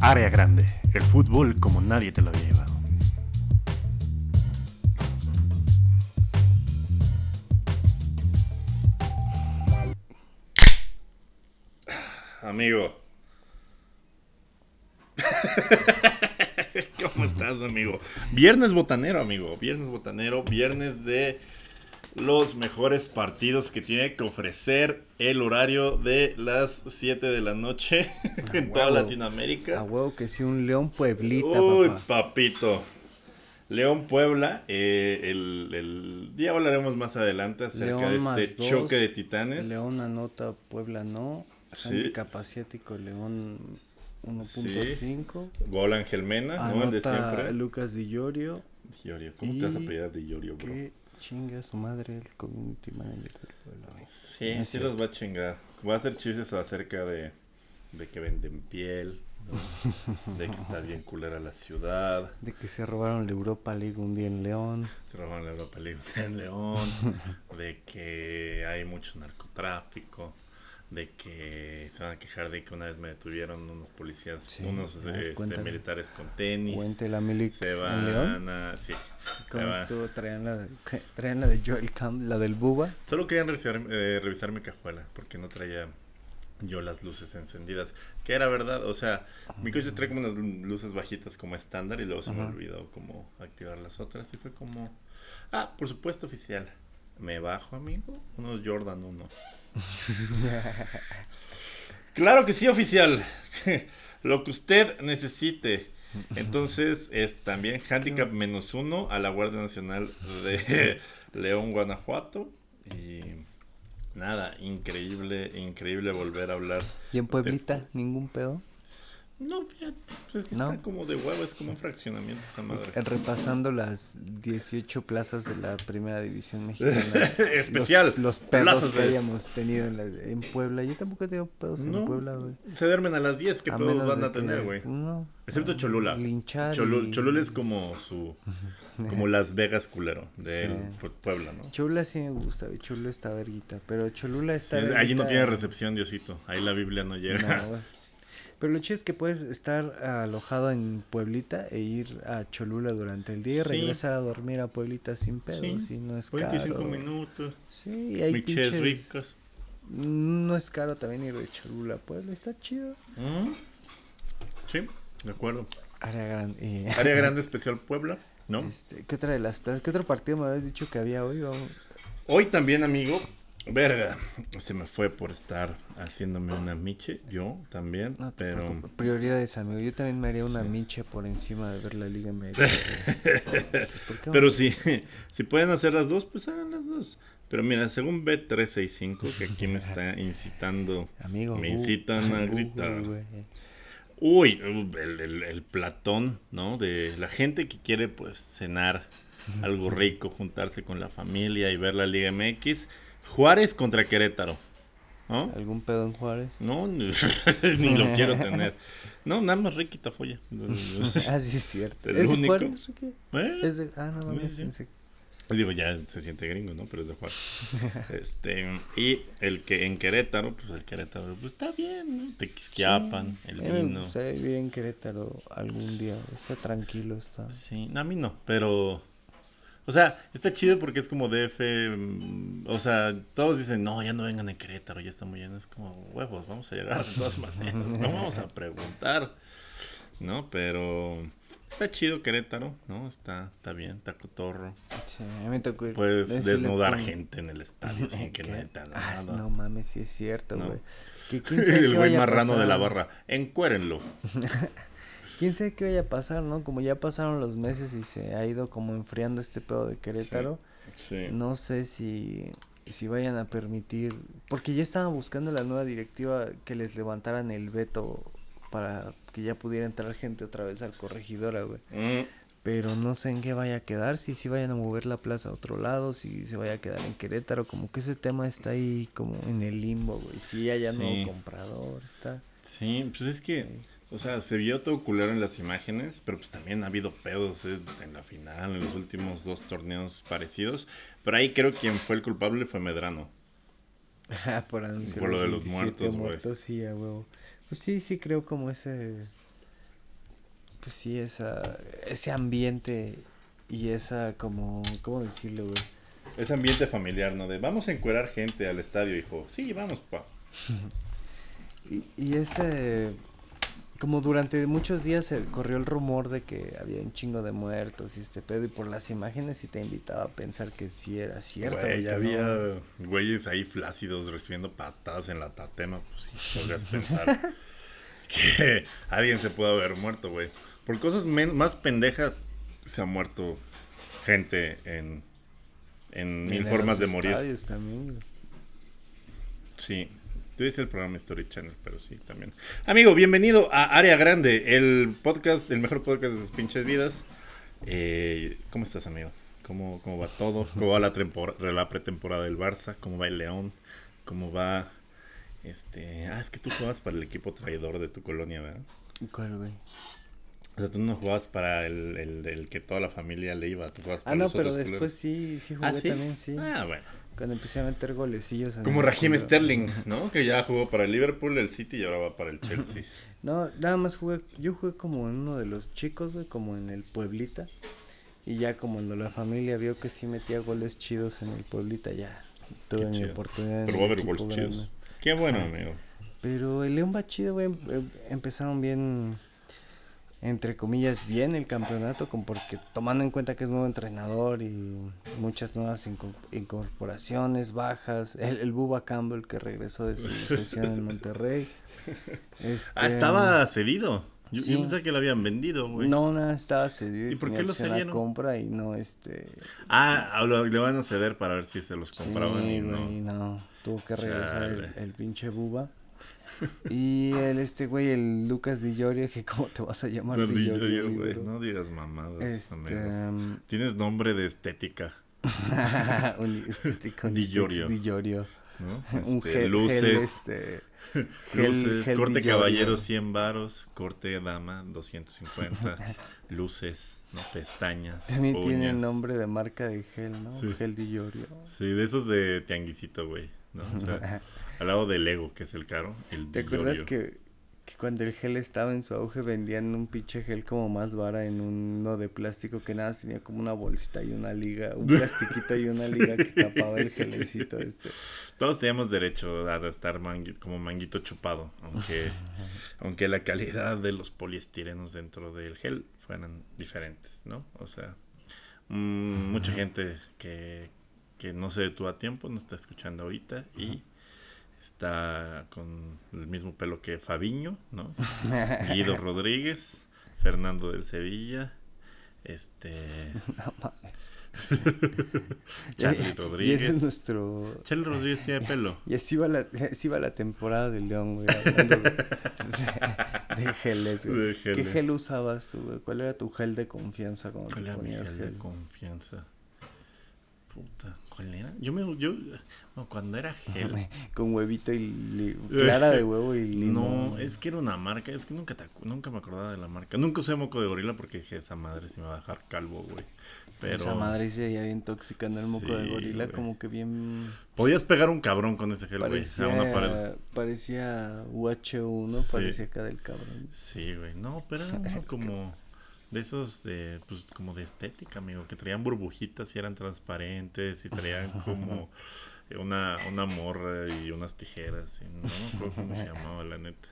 Área grande, el fútbol como nadie te lo había llevado. Amigo. ¿Cómo estás, amigo? Viernes botanero, amigo. Viernes botanero, viernes de los mejores partidos que tiene que ofrecer el horario de las 7 de la noche en toda. Latinoamérica. A huevo que sí, un León Pueblita, Uy, papá. papito. León Puebla, eh, el, el- ya hablaremos más adelante acerca León de este choque de titanes. León anota, Puebla no. Sí. Asiático, León 1.5. Gol Ángel Mena, ¿no? El de Anota siempre. Lucas Di Llorio. Diorio, ¿cómo te vas a apellidar de Diorio, bro? Que chinga su madre el community manager del Puebla. güey. Sí, No sí los va a chingar. Va a hacer chistes acerca de, de que venden piel, ¿no? de que está bien culera la ciudad, De que se robaron la Europa League un día en León. se roban la Europa League en León, de que hay mucho narcotráfico, de que se van a quejar de que una vez me detuvieron unos policías, Sí, unos este, militares con tenis. Cuente la Milik Se León. van a... Sí. ¿Cómo estuvo? Traían la, de- traían la de Joel Camp, la del Buba. Solo querían revisar, eh, revisar mi cajuela porque no traía yo las luces encendidas. Que era verdad, o sea, mi coche trae como unas lu- luces bajitas como estándar y luego se me olvidó como activar las otras y fue como, ah, por supuesto oficial. Me bajo, amigo, unos Jordan 1. claro que sí, oficial. Lo que usted necesite. Entonces es también handicap menos uno a la Guardia Nacional de León, Guanajuato. Y nada, increíble, increíble volver a hablar. Y en Pueblita, ningún pedo. No, fíjate, pues, No. está como de huevo, es como un fraccionamiento esa madre. Repasando las 18 plazas de la primera división mexicana. Especial. Los, los pedos plazas que de- hayamos tenido en, la- en Puebla. Yo tampoco he tenido pedos No. en Puebla, güey. Se duermen a las 10, ¿qué A pedos van a tener, que- güey? No. Excepto Cholula. Linchar. Cholu- y- Cholula es como su. Como Las Vegas culero de Sí. Puebla, ¿no? Cholula sí me gusta, güey. Cholula está verguita. Pero Cholula Sí, está. allí no tiene recepción, Diosito. Ahí la Biblia no llega. No, güey. Pero lo chido es que puedes estar alojado en Pueblita e ir a Cholula durante el día y Sí. regresar a dormir a Pueblita sin pedos. Sí, Y no es 25 caro. minutos. Sí, y hay Miches pinches- ricas. No es caro también ir de Cholula a Puebla. Está chido. Mm. Sí, de acuerdo. Área grande. eh, Área Grande Especial Puebla, ¿no? Este, ¿Qué otra de las plazas? ¿Qué otro partido me habías dicho que había hoy? Vamos- Hoy también, amigo. Verga, se me fue por estar haciéndome una miche, yo también, No te pero preocupes. Prioridades, amigo. Yo también me haría una Sí. miche por encima de ver la Liga MX. güey. ¿Por qué, pero sí, si pueden hacer las dos, pues hagan las dos. Pero mira, según B365, que aquí me está incitando, Amigo. me uh, incitan a gritar. Uy, el, el- el platón, ¿no? De la gente que quiere pues cenar algo rico, juntarse con la familia y ver la Liga MX. Juárez contra Querétaro, ¿no? ¿Algún pedo en Juárez? No, ni, ni lo quiero tener. No, nada más Ricky Tafoya. ah, sí, es cierto. El ¿Es de único. Juárez, Ricky? ¿Eh? Es de... Ah, no, Sí, mames, sí. pensé- Digo, ya se siente gringo, ¿no? Pero es de Juárez. este, y el que en Querétaro, pues el Querétaro, pues está bien, ¿no? Tequisquiapan, el mí me vino. gustaría vivir en Querétaro algún día. Está tranquilo, está. Sí, no, a mí no, pero... O sea, está chido porque es como DF, mm, o sea, todos dicen, no, ya no vengan a Querétaro, ya está muy lleno, es como, huevos, vamos a llegar de todas maneras, no vamos a preguntar, ¿no? Pero está chido Querétaro, ¿no? Está, está bien, está cotorro, Sí, a mí me tocó ir. puedes desnudar gente en el estadio sin que haga Ah, nada. no mames, sí es cierto, No. güey. Sabe el güey marrano de la pasar. barra, encuérenlo. Quién sabe qué vaya a pasar, ¿no? Como ya pasaron los meses y se ha ido como enfriando este pedo de Querétaro. Sí. No sé si, si vayan a permitir, porque ya estaban buscando la nueva directiva que les levantaran el veto para que ya pudiera entrar gente otra vez al corregidora, güey. Mm, Pero no sé en qué vaya a quedar, si si vayan a mover la plaza a otro lado, si se vaya a quedar en Querétaro, como que ese tema está ahí como en el limbo, güey. Si ya ya Sí. nuevo comprador, está... Sí, pues es que, o sea, se vio todo culero en las imágenes, pero pues también ha habido pedos eh, en la final, en los últimos dos torneos parecidos. Pero ahí creo que quien fue el culpable fue Medrano. por anunciar Por lo de los los 27 muertos, güey. muertos, sí, a huevo. Pues sí, sí creo como ese, pues sí, esa, ese ambiente y esa como, ¿cómo decirlo, güey? Ese ambiente familiar, ¿no? De vamos a encuerar gente al estadio, hijo. Sí, vamos, pa. Y, y ese, como durante muchos días se corrió el rumor de que había un chingo de muertos y este pedo, y por las imágenes sí te invitaba a pensar que sí era cierto. Güey, ya ¿no? había güeyes ahí flácidos recibiendo patadas en la tatema. Pues sí, podrías pensar que alguien se puede haber muerto, güey. Por cosas más pendejas se ha muerto gente en, en mil En formas de morir. también. Sí. Tú dices el programa Story Channel, pero sí, también. Amigo, bienvenido a Área Grande, el podcast, el mejor podcast de sus pinches vidas. Eh, ¿Cómo estás, amigo? ¿Cómo, ¿Cómo va todo? ¿Cómo va la, tempora- la pretemporada del Barça? ¿Cómo va el León? ¿Cómo va este... Ah, es que tú jugabas para el equipo traidor de tu colonia, ¿verdad? ¿Cuál, güey? O sea, tú no jugabas para el, el, el que toda la familia le iba, tú jugabas para Ah, no, los pero otros después sí, sí jugué ¿Ah, sí? también, sí. Ah, bueno. Cuando empecé a meter golecillos. en Como el Raheem. Sterling, ¿no? Que ya jugó para el Liverpool, el City y ahora va para el Chelsea. No, nada más jugué, yo jugué como en uno de los chicos, güey, como en el Pueblita. Y ya como cuando la familia vio que sí metía goles chidos en el Pueblita, ya tuve Qué mi chido. oportunidad. Pero va a haber equipo goles chidos. Qué bueno, amigo. Pero el León va chido, güey. em- Empezaron bien, entre comillas, bien el campeonato, con porque tomando en cuenta que es nuevo entrenador y muchas nuevas inco- incorporaciones, bajas. El, el Bubba Campbell que regresó de su sesión en Monterrey. Este, Ah, estaba cedido. Yo, sí. yo pensé que lo habían vendido, güey. No, nada, estaba cedido. ¿Y por qué lo cedieron? compra y no, este... Ah, lo- le van a ceder para ver si se los Sí, compraban y güey, no. no. Tuvo que regresar el, el pinche Buba. Y el este güey, el Lucas Di Llorio, que cómo te vas a llamar Di Llorio, güey, no digas mamadas, Este... amigo. Tienes nombre de estética, un estético Di Llorio. Di Llorio. ¿no? Un Este, gel, luces, gel, este... gel- luces, corte caballero 100 varos, corte dama 250, luces, ¿no? pestañas, También tiene uñas. nombre de marca de gel, ¿no? Sí. Gel Di Llorio. Sí, de esos de tianguisito, güey, ¿no? O sea, al lado del Lego, que es el caro, el ¿Te acuerdas que, que cuando el gel estaba en su auge vendían un pinche gel como más vara en uno de plástico que nada, tenía como una bolsita y una liga, un plastiquito y una liga que tapaba el gelecito este. Todos teníamos derecho a estar mangui- como manguito chupado, aunque, aunque la calidad de los poliestirenos dentro del gel fueran diferentes, ¿no? O sea, mm, mucha gente que, que no se detuvo a tiempo nos está escuchando ahorita y está con el mismo pelo que Fabiño, ¿no? Guido Rodríguez, Fernando del Sevilla, este, No mames. Charlie Y ese Rodríguez. es nuestro... Charlie Rodríguez tiene pelo. Y así va la, así va la temporada del León, güey, hablando de, de- de geles, güey. De ¿Qué gel usabas tú, güey? ¿Cuál era tu gel de confianza cuando ¿Cuál te era mi ponías gel de gel? confianza? Puta, ¿cuál era? Yo me, yo, cuando era gel. Con huevito y li- clara de huevo y limón. No, es que era una marca, es que nunca te nunca me acordaba de la marca. Nunca usé moco de gorila porque dije, esa madre sí me va a dejar calvo, güey. Pero Esa madre se veía bien tóxica en el moco de gorila, güey. como que bien podías pegar un cabrón con ese gel, güey, parecía, a una pared. parecía UH1, Sí. parecía acá del cabrón. Sí, güey. No, pero era como de esos de pues como de estética, amigo, que traían burbujitas y eran transparentes y traían como una, una morra y unas tijeras. Y no me acuerdo cómo se llamaba, la neta.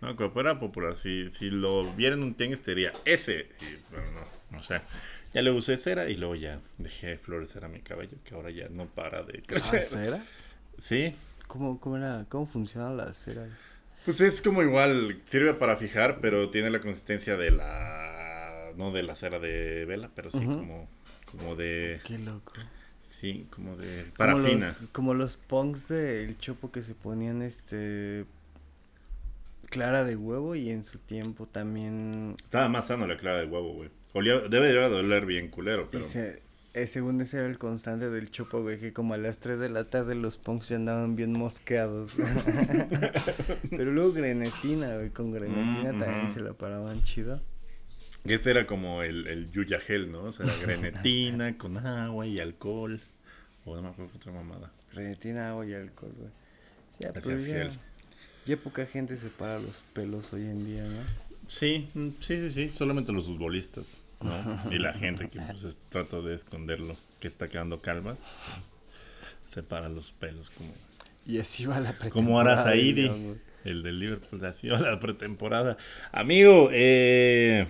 No, me acuerdo, pero era popular. Si, si lo vieran en un tianguis, te diría ese. Y, pero no, o sea, ya le usé cera y luego ya dejé de florecer a mi cabello, que ahora ya no para de ¿Ah, crecer. cera? Sí, ¿Cómo, cómo, era, ¿Cómo funciona la cera? Pues es como igual, sirve para fijar, pero tiene la consistencia de la. No de la cera de vela, pero sí como, como de. Qué loco. Sí, como de Como parafina. los, como los punks del chopo que se ponían este clara de huevo y en su tiempo también Estaba más sano la clara de huevo, güey. Olía, debe de doler bien culero, pero. Dice, eh, según ese era el constante del chopo, güey, que como a las 3 de la tarde los punks ya andaban bien mosqueados. Pero luego grenetina, güey, con grenetina Mm, también se la paraban chido. Ese era como el, el yuya gel, ¿no? O sea, grenetina con agua y alcohol. O no me acuerdo otra mamada. Creatina, agua y alcohol, güey. Ya, pero ya, ya poca gente se para los pelos hoy en día, ¿no? Sí, mm, sí, sí, sí, solamente los futbolistas, ¿no? Y la gente que pues es- trata de esconderlo, que está quedando calvas, se separa los pelos como, Y así va la pretemporada. como Arazaidi, el del Liverpool, así va la pretemporada. Amigo, eh,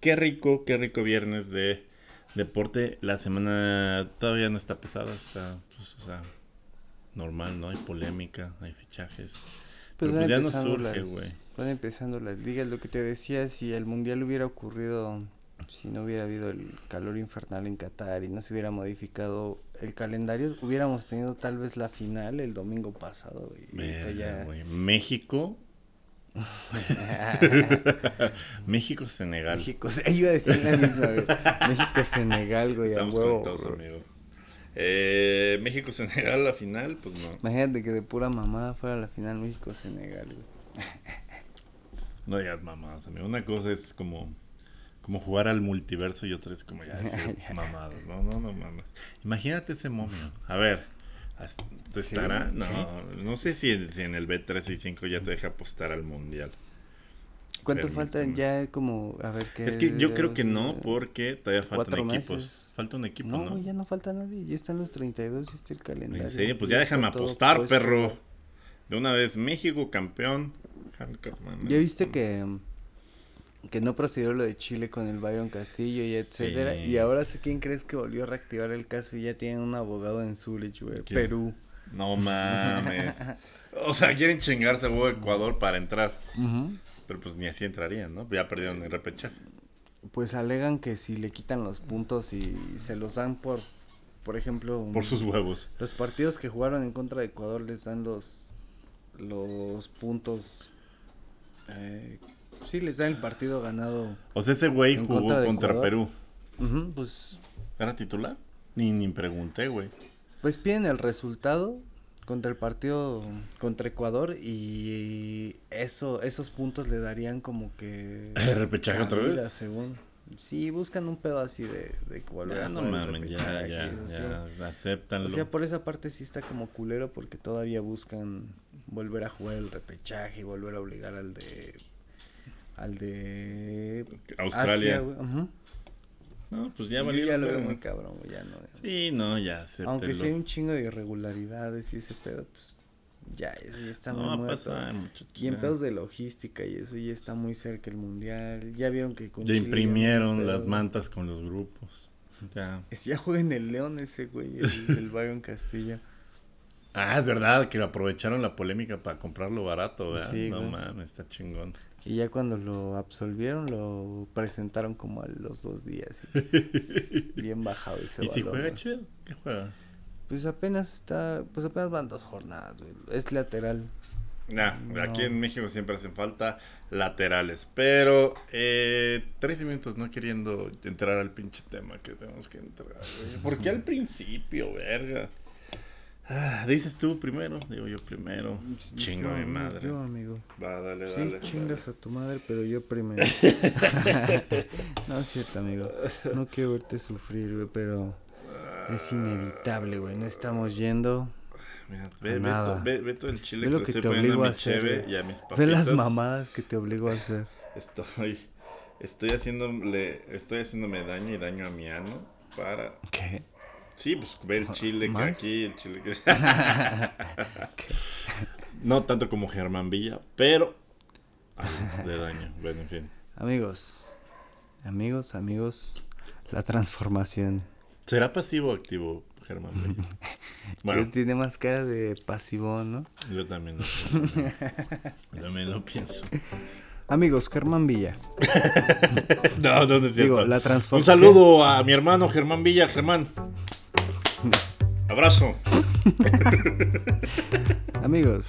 qué rico, qué rico viernes de deporte. La semana todavía no está pesada, está, pues, o sea, normal, ¿no? Hay polémica, hay fichajes. Pues, Pero pues ya no surge, güey. Van empezando las ligas, lo que te decía, si el mundial hubiera ocurrido, si no hubiera habido el calor infernal en Qatar y no se hubiera modificado el calendario, hubiéramos tenido tal vez la final el domingo pasado. Y Verga, ya-. México. México, Senegal. México, iba a decir la misma, güey. México, Senegal, güey, Estamos huevo. conectados, bro. amigo. Eh, México, Senegal, la final, pues no. Imagínate que de pura mamada fuera la final México-Senegal, güey. No digas mamadas, amigo. Una cosa es como, como jugar al multiverso y otra es como ya decir mamadas. No, no, no mamas. Imagínate ese momio. A ver, ¿has- ¿te Sí, estará? ¿qué? No, no sé si, en- si en el B365 ya te deja apostar al mundial. ¿Cuánto falta ya como, a ver qué? Es que yo creo que no, porque todavía faltan cuatro equipos. meses. Falta un equipo, No, ¿no? ya no falta nadie, ya están los 32 y está el calendario. En serio, pues ya está déjame apostar, puesto, perro. De una vez, México campeón. ¿Ya viste que, que no procedió lo de Chile con el Byron Castillo y Sí. etcétera? Y ahora sé quién crees que volvió a reactivar el caso y ya tienen un abogado en Zurich, güey. Perú. No mames. O sea, quieren chingarse a Ecuador para entrar. Pero pues ni así entrarían, ¿no? Ya perdieron el repechaje. Pues alegan que si le quitan los puntos y se los dan por, por ejemplo, Por sus huevos. los partidos que jugaron en contra de Ecuador les dan los los puntos. Eh, sí, les dan el partido ganado. O sea, ese güey jugó contra Ecuador. Perú. Pues, ¿Era titular? Ni, ni pregunté, güey. pues piden el resultado contra el partido contra Ecuador y eso esos puntos le darían como que ¿El repechaje otra vez? según sí buscan un pedo así de, de volver Ya no mames, ya, ya. Acéptanlo. O sea, por esa parte sí está como culero porque todavía buscan volver a jugar el repechaje y volver a obligar al de al de Australia. Asia, güey, ujú. No, pues ya Yo valió. ya lo veo muy cabrón, güey, ya no. Sí, no, ya. Aunque sí hay un chingo de irregularidades y ese pedo, pues ya, eso ya está No muy muerto. Y en ya. pedos de logística y eso ya está muy cerca el mundial. Ya vieron que con Ya Chile imprimieron no hay las mantas con los grupos. Ya. Es- Ya juega en el León ese güey, el, el Byron Castillo. Ah, es verdad que aprovecharon la polémica para comprarlo barato, ¿verdad? Sí, no mames, está chingón. Y ya cuando lo absolvieron, lo presentaron como a los dos días. y bien bajado ese ¿Y si juega ¿no? chido? ¿Qué juega? Pues apenas está, pues apenas van dos jornadas, güey. Es lateral. Nah, No. aquí en México siempre hacen falta laterales. Pero eh, 13 minutos no queriendo entrar al pinche tema que tenemos que entrar. güey. ¿Por qué al principio, verga? Ah, dices tú primero, digo yo primero. Chingo a mi madre. Yo, amigo. Va, dale, Sí, dale. chingas a tu madre, pero yo primero. no es cierto, amigo. No quiero verte sufrir, güey, pero es inevitable, güey. No estamos yendo. Mira, ve, ve, to- ve- ve todo el chile Ve lo que, que te obligo a a hacer, y a mis. Ve las mamadas que te obligo a hacer. Estoy, estoy haciéndole, estoy haciéndome daño y daño a mi ano para... ¿Qué? Sí, pues ve el chile que aquí, el chile que... no tanto como Germán Villa, pero... de daño, bueno, en fin. Amigos, amigos, amigos, la transformación. ¿Será pasivo o activo Germán Villa? Bueno, tiene más cara de pasivo, ¿no? yo también lo pienso. Yo también lo pienso. Amigos, Germán Villa. No, no, es cierto. Digo, la Un saludo a mi hermano Germán Villa. Germán. Abrazo. Amigos,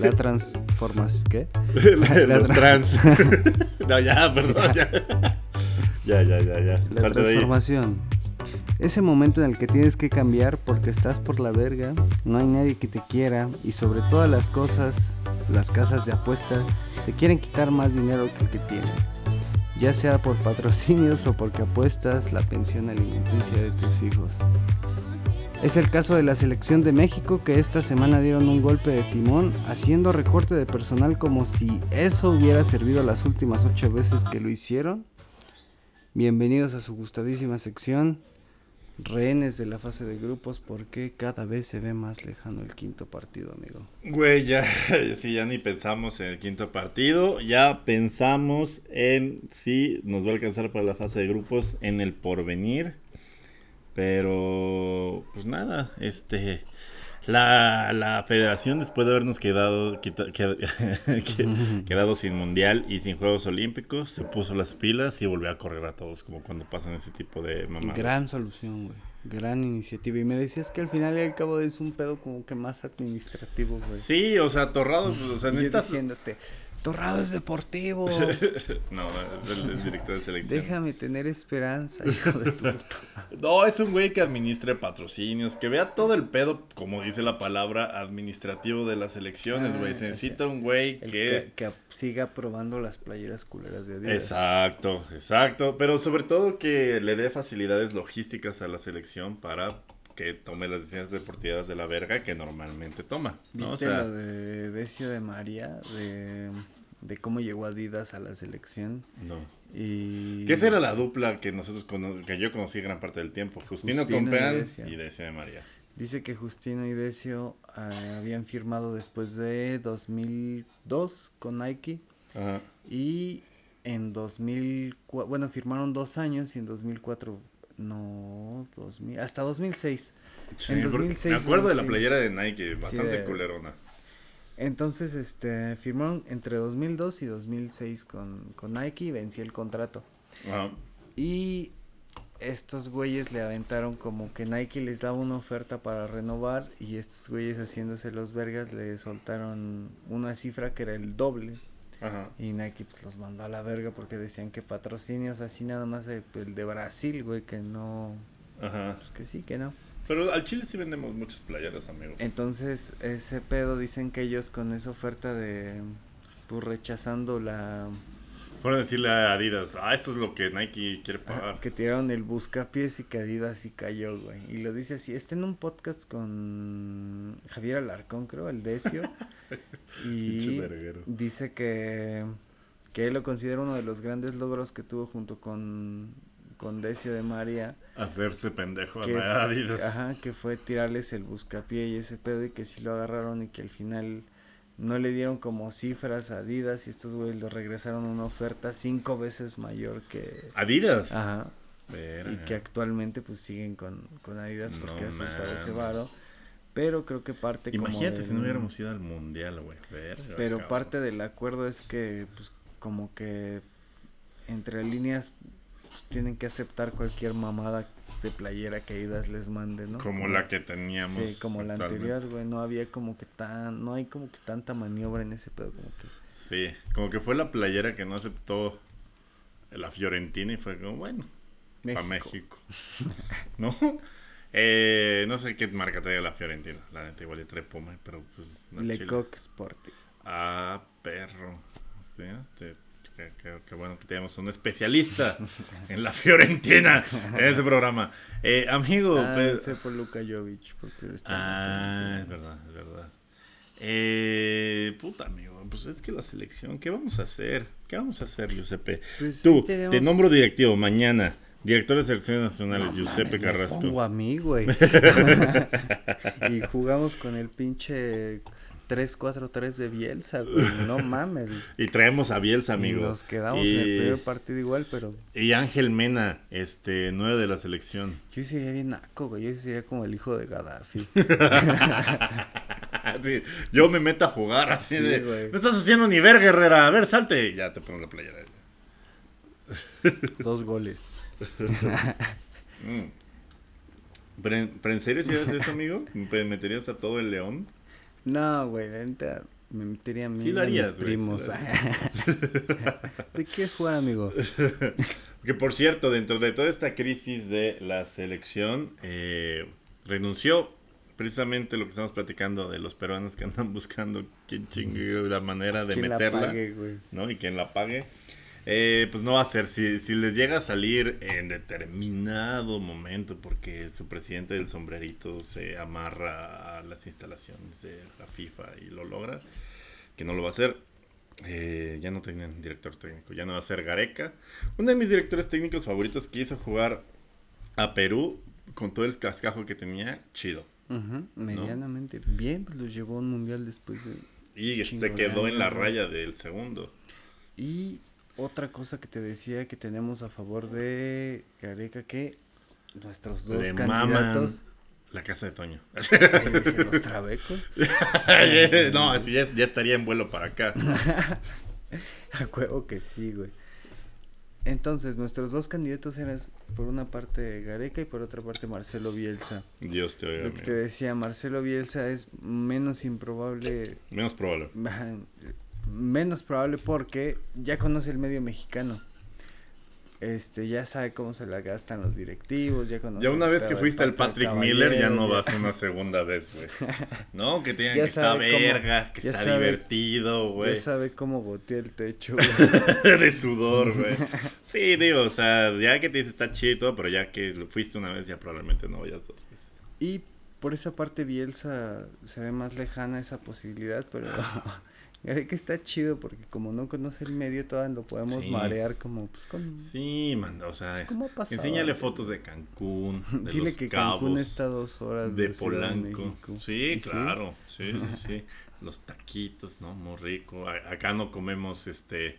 la transformación. ¿Qué? La Los trans. no, ya, perdón. Ya, ya, ya, ya. ya. La transformación. Ese momento en el que tienes que cambiar porque estás por la verga, no hay nadie que te quiera y sobre todas las cosas, las casas de apuesta te quieren quitar más dinero que el que tienes. Ya sea por patrocinios o porque apuestas la pensión alimenticia de tus hijos. Es el caso de la selección de México que esta semana dieron un golpe de timón haciendo recorte de personal como si eso hubiera servido las últimas ocho veces que lo hicieron. Bienvenidos a su gustadísima sección, rehenes de la fase de grupos porque cada vez se ve más lejano el quinto partido, amigo. Güey, ya, ya ni pensamos en el quinto partido, ya pensamos en si nos va a alcanzar para la fase de grupos en el porvenir. Pero, pues nada, este, la, la federación después de habernos quedado, quita- qued- que- quedado sin mundial y sin Juegos Olímpicos, se puso las pilas y volvió a correr a todos como cuando pasan ese tipo de mamadas. Gran solución, güey. Gran iniciativa. Y me decías que al final y al cabo es un pedo como que más administrativo, güey. Sí, o sea, Torrado, pues, o sea, Y yo necesitas... diciéndote, Torrado es deportivo. No, es el, el director de selección. Déjame tener esperanza, hijo de tu puta. No, es un güey que administre patrocinios, que vea todo el pedo, como dice la palabra, administrativo de las elecciones, Ah, güey. Se necesita un güey que... que, que siga probando las playeras culeras de Adidas. Exacto, exacto. Pero sobre todo que le dé facilidades logísticas a la selección para que tome las decisiones deportivas de la verga que normalmente toma. ¿no? ¿Viste O sea, lo de Decio de María? De, de cómo llegó Adidas a la selección. no. Y... Que esa era la dupla que nosotros que yo conocí gran parte del tiempo. Justino, Justino y Compeán Decio. y Decio de María. Dice que Justino y Decio ah, habían firmado después de 2002 con Nike. Ajá. Y en 2004, bueno, firmaron dos años y en 2004, no, 2000, hasta 2006. Sí, en porque 2006. me acuerdo de la playera de Nike, bastante culerona. Entonces, este, firmaron entre 2002 y 2006 con, con Nike y venció el contrato. Ajá. Y estos güeyes le aventaron como que Nike les daba una oferta para renovar y estos güeyes haciéndose los vergas le soltaron una cifra que era el doble. Ajá. Y Nike pues los mandó a la verga porque decían que patrocinios así nada más de- el de Brasil, güey, que no, Ajá. pues que sí, que no. Pero al Chile sí vendemos muchas playeras, amigo. Entonces, ese pedo dicen que ellos con esa oferta de pues rechazando la Fueron a decirle a Adidas, ah, esto es lo que Nike quiere ah, pagar. que tiraron el buscapiés y que Adidas sí cayó, güey. Y lo dice así, está en un podcast con Javier Alarcón, creo, el Decio. y dice que que él lo considera uno de los grandes logros que tuvo junto con con Decio de María. Hacerse pendejo a la Adidas. Ajá, que fue tirarles el buscapié y ese pedo y que sí lo agarraron y que al final no le dieron como cifras a Adidas y estos güeyes lo regresaron una oferta cinco veces mayor que... Adidas. Ajá. Verga. Y que actualmente pues siguen con, con Adidas porque No ha soltado ese varo. Pero creo que parte como Imagínate del- si no hubiéramos ido al mundial, güey. Pero cabrón. parte del acuerdo es que pues como que entre líneas pues, tienen que aceptar cualquier mamada de playera que Adidas les mande, ¿no? Como la que teníamos. Sí, como la anterior, güey, no había como que tan, no hay como que tanta maniobra en ese pedo, como que... Sí, como que fue la playera que no aceptó la Fiorentina y fue como, bueno, para México. ¿No? Eh, no sé qué marca trae la Fiorentina. La neta igual le trae Puma, pero pues. no, Le chile. Coq Sportive. Ah, perro. Fíjate, Qué, qué- qué bueno que tenemos un especialista en la Fiorentina en ese programa. Eh, amigo, Ah, pues- sé por Luka Jovic, porque está Ah, es verdad, es verdad. Eh, puta amigo, pues es que la selección, ¿qué vamos a hacer? ¿Qué vamos a hacer, Giuseppe? Pues Tú, sí tenemos- te nombro directivo mañana, director de selecciones nacionales, No Giuseppe mames, me Carrasco. pongo a mí, güey. y jugamos con el pinche 3-4-3 de Bielsa, güey. No mames. Y traemos a Bielsa, amigo. Y nos quedamos y, en el primer partido igual, pero y Ángel Mena, este, nueve de la selección. yo sería bien naco, güey. Yo sería como el hijo de Gaddafi. Sí, yo me meto a jugar así Sí, de, güey. no estás haciendo ni verga, Herrera, a ver, salte. Y ya te pongo la playera. Dos goles. Mm. ¿Pero, en- pero en serio si haces eso, amigo? ¿Me meterías a todo el león? No, güey, la neta me metería a mí Sí lo a harías, mis güey, primos. ¿De qué es jugar, amigo? Que por cierto, dentro de toda esta crisis de la selección, eh, renunció precisamente lo que estamos platicando de los peruanos que andan buscando quién chingue la manera de ¿Quién la meterla, pague, güey? ¿no? Y quién la pague. Eh, pues no va a ser. Si, si les llega a salir en determinado momento, porque su presidente del sombrerito se amarra a las instalaciones de la FIFA y lo logra, que no lo va a hacer. eh, ya no tienen director técnico, ya no va a ser Gareca. Uno de mis directores técnicos favoritos que hizo jugar a Perú con todo el cascajo que tenía, chido. Ujú, medianamente bien, pues los llevó a un mundial después de... Y se quedó en la raya del segundo. Y otra cosa que te decía que tenemos a favor de Gareca, que nuestros dos Le candidatos... La casa de Toño. Dije, los trabecos. no, así ya, ya estaría en vuelo para acá. A huevo que sí, güey. Entonces, nuestros dos candidatos eran por una parte Gareca y por otra parte Marcelo Bielsa. Dios te oiga, Lo que te decía, Marcelo Bielsa es menos improbable, Menos probable. Menos probable porque ya conoce el medio mexicano. Este, ya sabe cómo se la gastan los directivos, ya conoce Ya una vez que fuiste al Patrick Miller, ya no vas una segunda vez, güey. No, que Ya que cómo- verga, que está sabe- divertido, güey. Ya sabe cómo gotea el techo, güey. de sudor, güey. Sí, digo, o sea, ya que te dices está chido y todo, pero ya que lo fuiste una vez, ya probablemente no vayas dos veces. Y por esa parte Bielsa se ve más lejana esa posibilidad, pero Gareca está chido porque como no conoce el medio todavía lo podemos Sí. marear como pues con Sí, manda, o sea, Pues, enséñale fotos de Cancún, de Dile los que cabos, Cancún está a dos horas de de Polanco. México. Sí, ¿Y claro, sí, sí, sí. Los taquitos, ¿no? Muy rico. A- acá no comemos, este,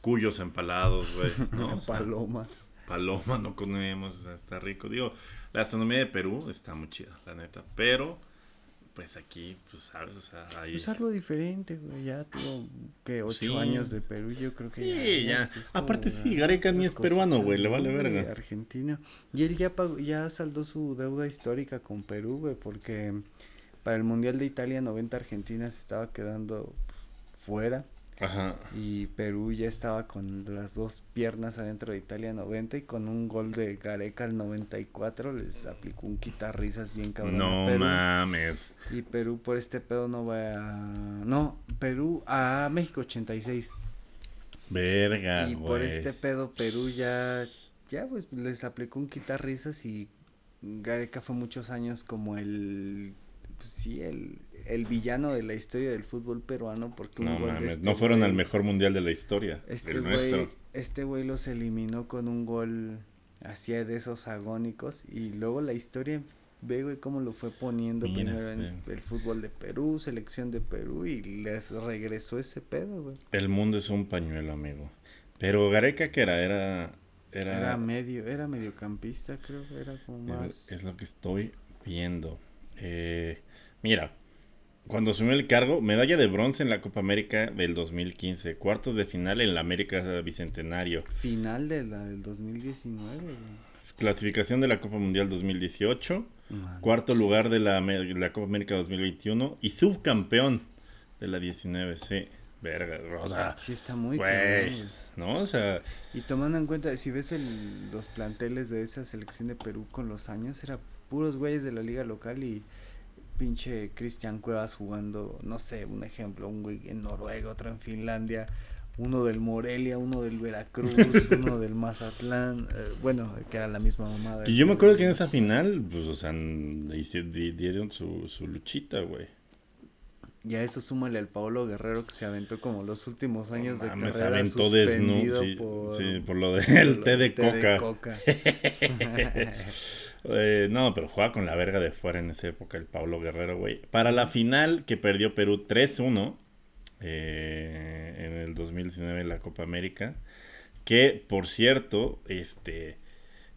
cuyos empalados, güey. ¿no? O sea, Paloma. paloma no comemos, o sea, está rico. Digo, la gastronomía de Perú está muy chida, la neta. Pero, pues aquí, pues, ¿sabes? O sea, ahí... Pues algo diferente, güey. Ya tuvo que ocho Sí. años de Perú, yo creo que Sí, ya. pues, Aparte, sí, Gareca ni es peruano, güey, le vale verga. De Argentina. Y él ya pagó, ya saldó su deuda histórica con Perú, güey, porque para el Mundial de Italia 90 Argentina se estaba quedando fuera Ajá. y Perú ya estaba con las dos piernas adentro de Italia 90 y con un gol de Gareca al 94 les aplicó un quitarrisas bien cabrón a No Perú. mames. Y Perú por este pedo no va a... No, Perú a México 86. Verga, y por este pedo Perú ya... Ya pues les aplicó un quitarrisas y Gareca fue muchos años como el... Pues, sí, el, el villano de la historia del fútbol peruano porque un No gol de mames, este no fueron güey- al mejor mundial de la historia. Este el güey, nuestro. este güey los eliminó con un gol hacía de esos agónicos y luego la historia ve güey cómo lo fue poniendo Mira, primero en el fútbol de Perú, selección de Perú y les regresó ese pedo, güey. El mundo es un pañuelo, amigo. Pero Gareca, ¿qué era? Era. Era. Era medio, era mediocampista, creo, era como es- más es lo que estoy viendo. Eh, mira, cuando asumió el cargo, medalla de bronce en la Copa América del 2015, cuartos de final en la América Bicentenario, final de la del 2019, güey. clasificación de la Copa Mundial 2018, Man. cuarto lugar de la, la Copa América 2021 y subcampeón de la 19, sí. Verga, o sea, Sí está muy güey. ¿no? O sea, Y tomando en cuenta, si ves el, los planteles de esa selección de Perú con los años, era puros güeyes de la liga local y pinche Cristian Cuevas jugando, no sé, un ejemplo, un güey en Noruega, otro en Finlandia, uno del Morelia, uno del Veracruz, uno del Mazatlán, eh, bueno, que era la misma mamada. y yo me acuerdo que en esa final, pues, o sea, dieron su, su luchita, güey. Y a eso súmale al Pablo Guerrero que se aventó como los últimos años de Mames, carrera aventó desnudo, sí, por, sí, por lo del lo té de del coca. Eh, no, pero jugaba con la verga de fuera en esa época el Pablo Guerrero, güey. Para la final que perdió Perú 3-1 eh, en el 2019 en la Copa América. Que, por cierto, este...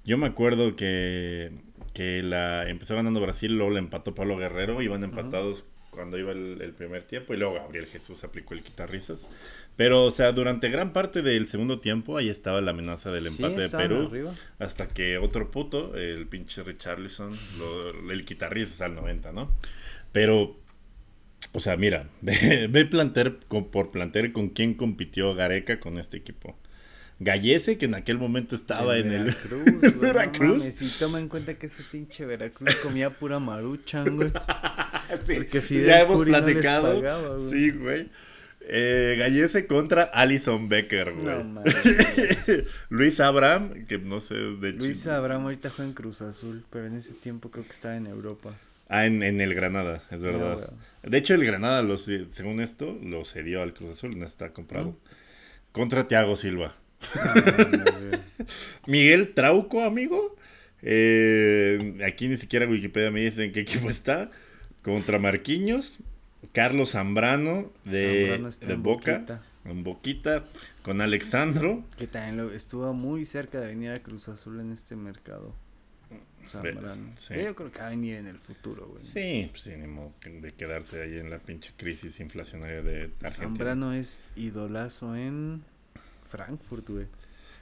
Yo me acuerdo que, que la empezó ganando Brasil, luego la empató Pablo Guerrero, iban empatados cuando iba el, el primer tiempo y luego Gabriel Jesús aplicó el quitarrisas. Pero, o sea, durante gran parte del segundo tiempo ahí estaba la amenaza del Sí, empate de Perú. arriba. Hasta que otro puto, el pinche Richarlison, lo, el guitarrista al 90, ¿no? Pero, o sea, mira, ve, ve planter con, por planter con quién compitió Gareca con este equipo. Gallese, que en aquel momento estaba en el... Veracruz, no Veracruz. mames, y toma en cuenta que ese pinche Veracruz comía pura maruchan, güey. Sí, Porque Fidel ya hemos Curi no les platicado. pagaba, güey. sí, güey. Eh, Gallese contra Alison Becker, güey. No. Luis Abraham, que no sé de Luis Abraham ahorita juega en Cruz Azul, pero en ese tiempo creo que estaba en Europa. Ah, en, en el Granada, es verdad. De hecho, el Granada, lo ce- según esto, lo cedió al Cruz Azul, no está comprado. Contra Thiago Silva. Miguel Trauco, amigo. Eh, aquí ni siquiera Wikipedia me dice en qué equipo está. Contra Marquinhos. Carlos Zambrano de, en Boca. Boquita. En Boquita. Con Alexandro. Que también lo- estuvo muy cerca de venir a Cruz Azul en este mercado. Zambrano. sí. Yo creo que va a venir en el futuro, güey. Sí, pues sí, ni modo de quedarse ahí en la pinche crisis inflacionaria de Argentina. Zambrano es idolazo en Frankfurt, güey.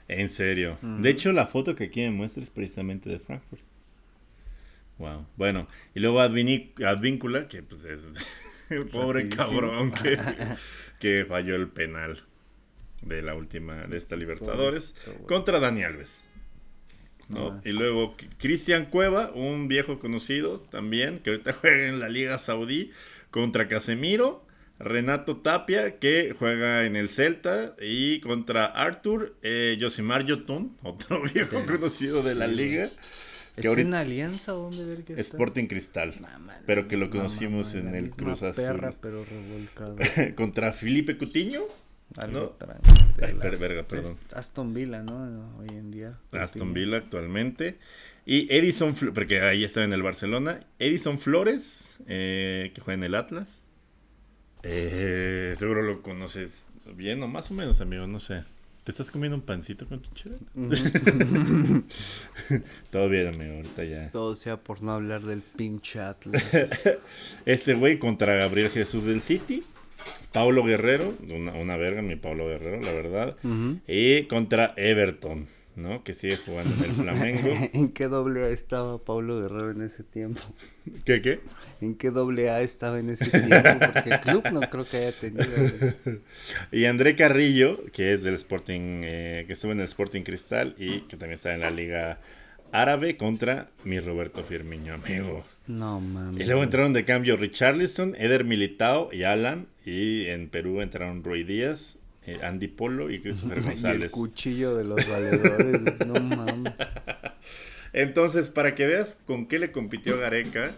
En serio. De hecho, la foto que aquí me muestra es precisamente de Frankfurt. Wow. Bueno, y luego Advíncula, que pues es el pobre Rapidísimo. cabrón que, que falló el penal de la última de esta Libertadores contra Dani Alves. ¿no? Ah. Y luego Cristian Cueva, un viejo conocido también, que ahorita juega en la Liga Saudí, contra Casemiro. Renato Tapia, que juega en el Celta, y contra Arthur eh, Josimar Yotun, otro viejo Sí. conocido de la Sí, liga, ¿Está ahorita- en Alianza o dónde ver que? Sporting Cristal, pero que lo conocimos mamá, en el Cruz Azul. perra, pero revolcado. contra Felipe Cutiño, Algo No. tranqui, de Ay, per- las- verga, perdón. es Aston Villa, ¿no? Hoy en día. Aston Villa actualmente. Y Edison, porque ahí estaba en el Barcelona. Edison Flores, eh, que juega en el Atlas. Eh, seguro lo conoces bien o más o menos, amigo, no sé. ¿Te estás comiendo un pancito con tu? Ujú. Todo bien, amigo, ahorita ya. Todo sea por no hablar del pinche Atlas. Este güey contra Gabriel Jesús del City. Paulo Guerrero, una, una verga mi Paulo Guerrero, la verdad. Y contra Everton, ¿no? Que sigue jugando en el Flamengo. ¿En qué doble A estaba Pablo Guerrero en ese tiempo? ¿Qué, qué? ¿En qué doble A estaba en ese tiempo? Porque el club no creo que haya tenido. Y André Carrillo, que es del Sporting, eh, que estuvo en el Sporting Cristal y que también está en la Liga Árabe contra mi Roberto Firmino, amigo. No mames. Y luego entraron de cambio Richarlison, Eder Militao y Alan. Y en Perú entraron Roy Díaz, Andy Polo y Christopher Y el González. cuchillo de los valedores. No mames. Entonces, para que veas con qué le compitió Gareca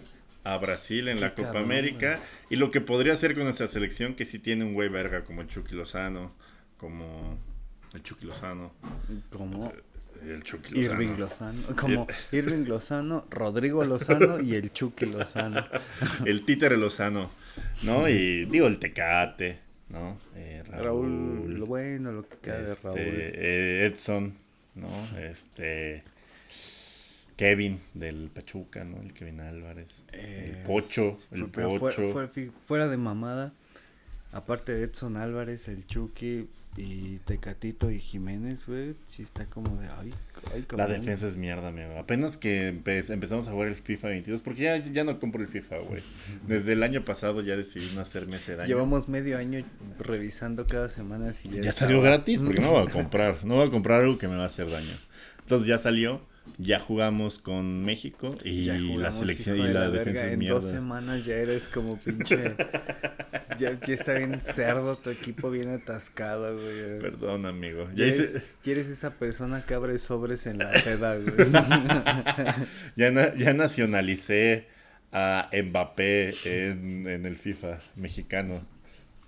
a Brasil en Qué la Copa cabrón, América y lo que podría hacer con nuestra selección que sí tiene un güey verga como el Chucky Lozano, como el Chucky Lozano, Como el Chucky Lozano. Irving Lozano. Como Irving Lozano, Rodrigo Lozano y el Chucky Lozano. el títere Lozano, ¿no? Y digo el Tecate, ¿no? Eh, Raúl, Raúl, lo bueno, lo que queda de este, Raúl. eh, Edson, ¿no? Este Kevin del Pachuca, ¿no? El Kevin Álvarez, el Eh, Pocho, el Pocho. fuera, fuera de mamada, aparte de Edson Álvarez, el Chucky y Tecatito y Jiménez, güey, sí está como de, ay, ay, La defensa es mierda, amigo. Apenas que empe- empezamos a jugar el FIFA 22, porque ya, ya no compro el FIFA, güey. Desde el año pasado ya decidí no hacerme ese daño. Llevamos medio año revisando cada semana si ya, ya estaba. salió gratis, porque no voy a comprar. No voy a comprar algo que me va a hacer daño. Entonces ya salió, ya jugamos con México y la selección y de la, verga, defensa es En mierda. dos semanas ya eres como pinche. ya, ya está bien cerdo tu equipo, bien atascado, güey. Perdón, amigo. Ya hice- ya eres esa persona que abre sobres en la peda, güey. ya, na- ya nacionalicé a Mbappé en, en el FIFA mexicano.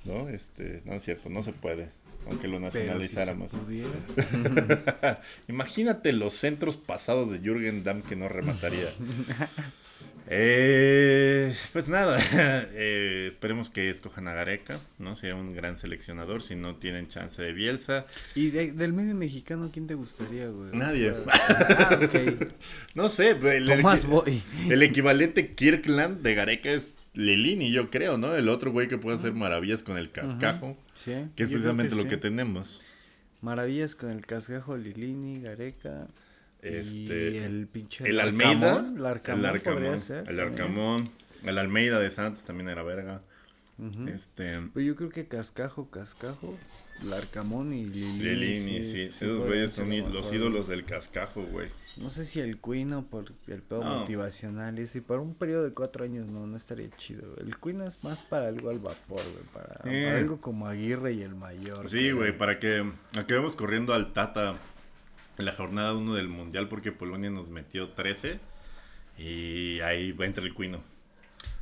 ¿No? Este, no es cierto, no se puede. Aunque lo si nacionalizáramos. Imagínate los centros pasados de Jürgen Damm que no remataría. Eh, pues nada, eh, esperemos que escojan a Gareca, ¿no? Sea un gran seleccionador, si no tienen chance de Bielsa. ¿Y de- del medio mexicano quién te gustaría, güey? Nadie. Ah. No sé, el, el equivalente Kirkland de Gareca es Lilini, yo creo, ¿no? El otro güey que puede hacer maravillas con el cascajo, Sí, que es precisamente lo sí. que tenemos. Maravillas con el cascajo Lilini, Gareca. Este, y el pinche. El Almeida, Arcamón, El Arcamón, el Arcamón, el. Arcamón, el Almeida de Santos también era verga. Este. Pues yo creo que Cascajo, Cascajo, Larcamón y Lilini. Lilini, sí. Esos güeyes son los mejor. ídolos del cascajo, güey. No sé si el Queen o por el pedo No. motivacional. Y para un periodo de cuatro años no, no estaría chido. El Queen es más para algo al vapor, güey. Para, Eh. para algo como Aguirre y el mayor. Sí, güey, para que acabemos corriendo al Tata en la jornada 1 del Mundial porque Polonia nos metió 13 y ahí va entre el cuino.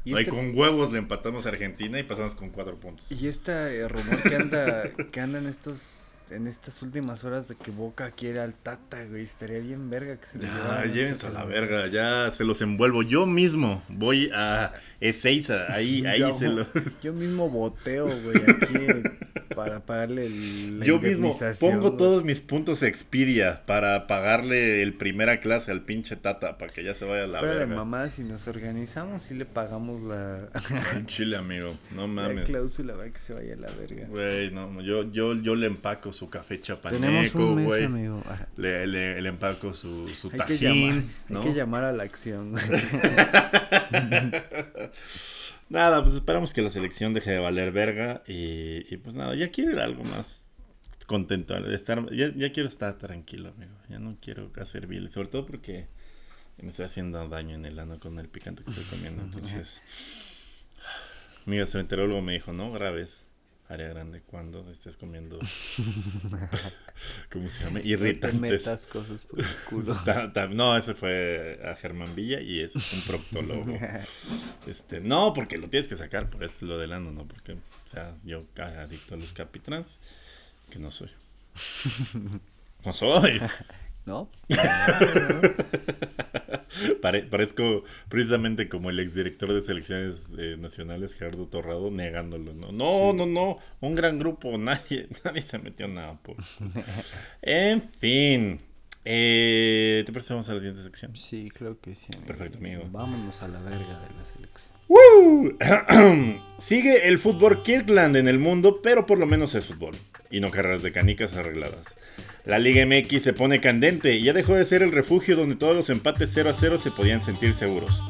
Y Ahí este- con huevos le empatamos a Argentina y pasamos con 4 puntos. Y este rumor que anda, que anda en estos, en estas últimas horas de que Boca quiere al Tata, güey, estaría bien verga que se Ya, llévense a la verga, ya se los envuelvo. Yo mismo voy a Ezeiza, ahí, ahí yo, se lo... yo mismo boteo, güey, aquí para pagarle el, la Yo mismo pongo güey. todos mis puntos Expedia para pagarle el primera clase al pinche Tata para que ya se vaya a la Fuera de verga. mamá, si nos organizamos y le pagamos la, Chile, amigo, no la mames. cláusula para que se vaya a la verga. Güey, no, no, yo, yo, yo le empaco su café chapaneco, güey. Le, le, le empaco su, su Hay que, llamar, tajín, hay ¿no? que llamar a la acción. Nada, pues esperamos que la selección deje de valer verga y, y pues nada, ya quiero ir a algo más contento, estar, ya, ya quiero estar tranquilo, amigo. Ya no quiero hacer bill, sobre todo porque me estoy haciendo daño en el ano con el picante que estoy comiendo. Entonces, mi gastroenterólogo me dijo, no grabes área grande cuando estés comiendo, ¿cómo se llama? No te Irritantes. metas cosas por el culo. Ta- ta- No, ese fue a Germán Villa y es un proctólogo. Este, no, porque lo tienes que sacar, por eso es lo del ano, ¿no? Porque, o sea, yo adicto a los capitrans, que no soy. No soy. ¿No? Pare- parezco precisamente como el exdirector de selecciones eh, nacionales, Gerardo Torrado, negándolo, ¿no? No, no, no, un gran grupo, nadie, nadie se metió nada. Por... en fin, eh, ¿te parece vamos a la siguiente sección? Sí, creo que sí. amigo. Perfecto, amigo. Vámonos a la verga de la selección. ¡Woo! Sigue el fútbol Kirkland en el mundo, pero por lo menos es fútbol. Y no carreras de canicas arregladas. La Liga MX se pone candente y ya dejó de ser el refugio donde todos los empates 0 a 0 se podían sentir seguros.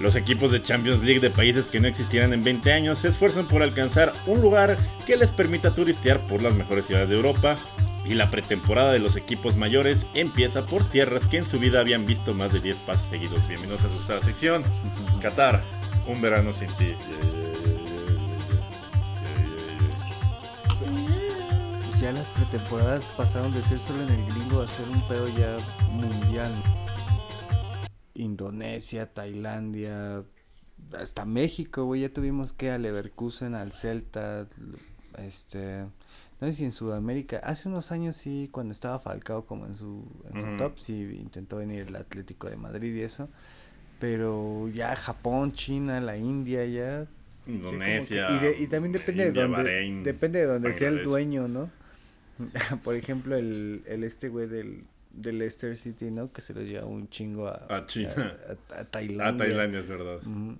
Los equipos de Champions League de países que no existieran en 20 años se esfuerzan por alcanzar un lugar que les permita turistear por las mejores ciudades de Europa. Y la pretemporada de los equipos mayores empieza por tierras que en su vida habían visto más de 10 pases seguidos. Bienvenidos a su sección. Qatar, un verano sin ti. Pues ya las pretemporadas pasaron de ser solo en el gringo a ser un pedo ya mundial. Indonesia, Tailandia, hasta México, güey. Ya tuvimos que al Leverkusen, al Celta, este. No sé si en Sudamérica. Hace unos años sí, cuando estaba Falcao como en su, en su top, sí intentó venir el Atlético de Madrid y eso. Pero ya Japón, China, la India, ya Sí, como que- Indonesia. y, de- y también depende India, de dónde Bahrein, depende de donde sea el dueño, ¿no? Por ejemplo, el, el este güey del, del Leicester City, ¿no? Que se lo lleva un chingo a, A China. a, a- a Tailandia. Tailandia, es verdad. Ujú.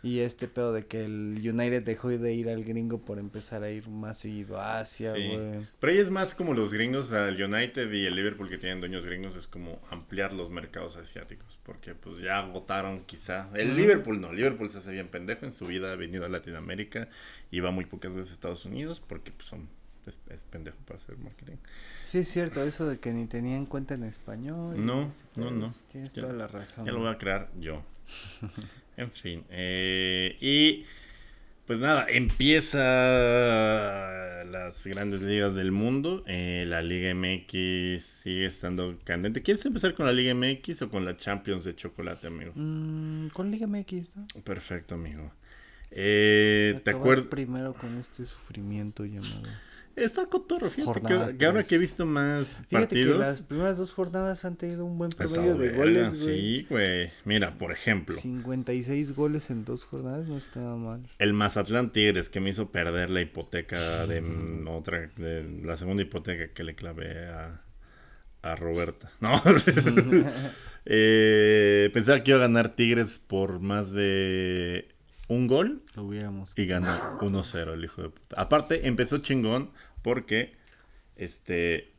Y este pedo de que el United dejó de ir al gringo por empezar a ir más seguido a Asia, Sí. güey. Pero ahí es más como los gringos, el United y el Liverpool que tienen dueños gringos, es como ampliar los mercados asiáticos. Porque pues ya votaron quizá. El. Liverpool no, Liverpool se hace bien pendejo. En su vida ha venido a Latinoamérica y va muy pocas veces a Estados Unidos porque pues son. Es, es pendejo para hacer marketing. Sí, es cierto, eso de que ni tenían cuenta en español. No, este no, no. Tienes Ya- toda la razón. Ya lo voy a crear yo. En fin. eh, y pues nada, empieza las grandes ligas del mundo. eh, la Liga MX sigue estando candente. ¿Quieres empezar con la Liga MX o con la Champions de chocolate, amigo? Mm, con Liga MX, ¿no? Perfecto, amigo. Eh, ¿Te acuerdas? primero con este sufrimiento llamado. Está cotorro, fíjate que, ahora que he visto más Fíjate partidos. que las primeras dos jornadas han tenido un buen ha promedio de goles, güey. Sí, güey. Mira, por ejemplo. 56 goles en dos jornadas no está mal. El Mazatlán Tigres que me hizo perder la hipoteca de mm, otra, de la segunda hipoteca que le clavé a, a Roberta. No. eh, pensaba que iba a ganar Tigres por más de un gol Lo hubiéramos. y ganó 1-0 el hijo de puta. Aparte, empezó chingón porque este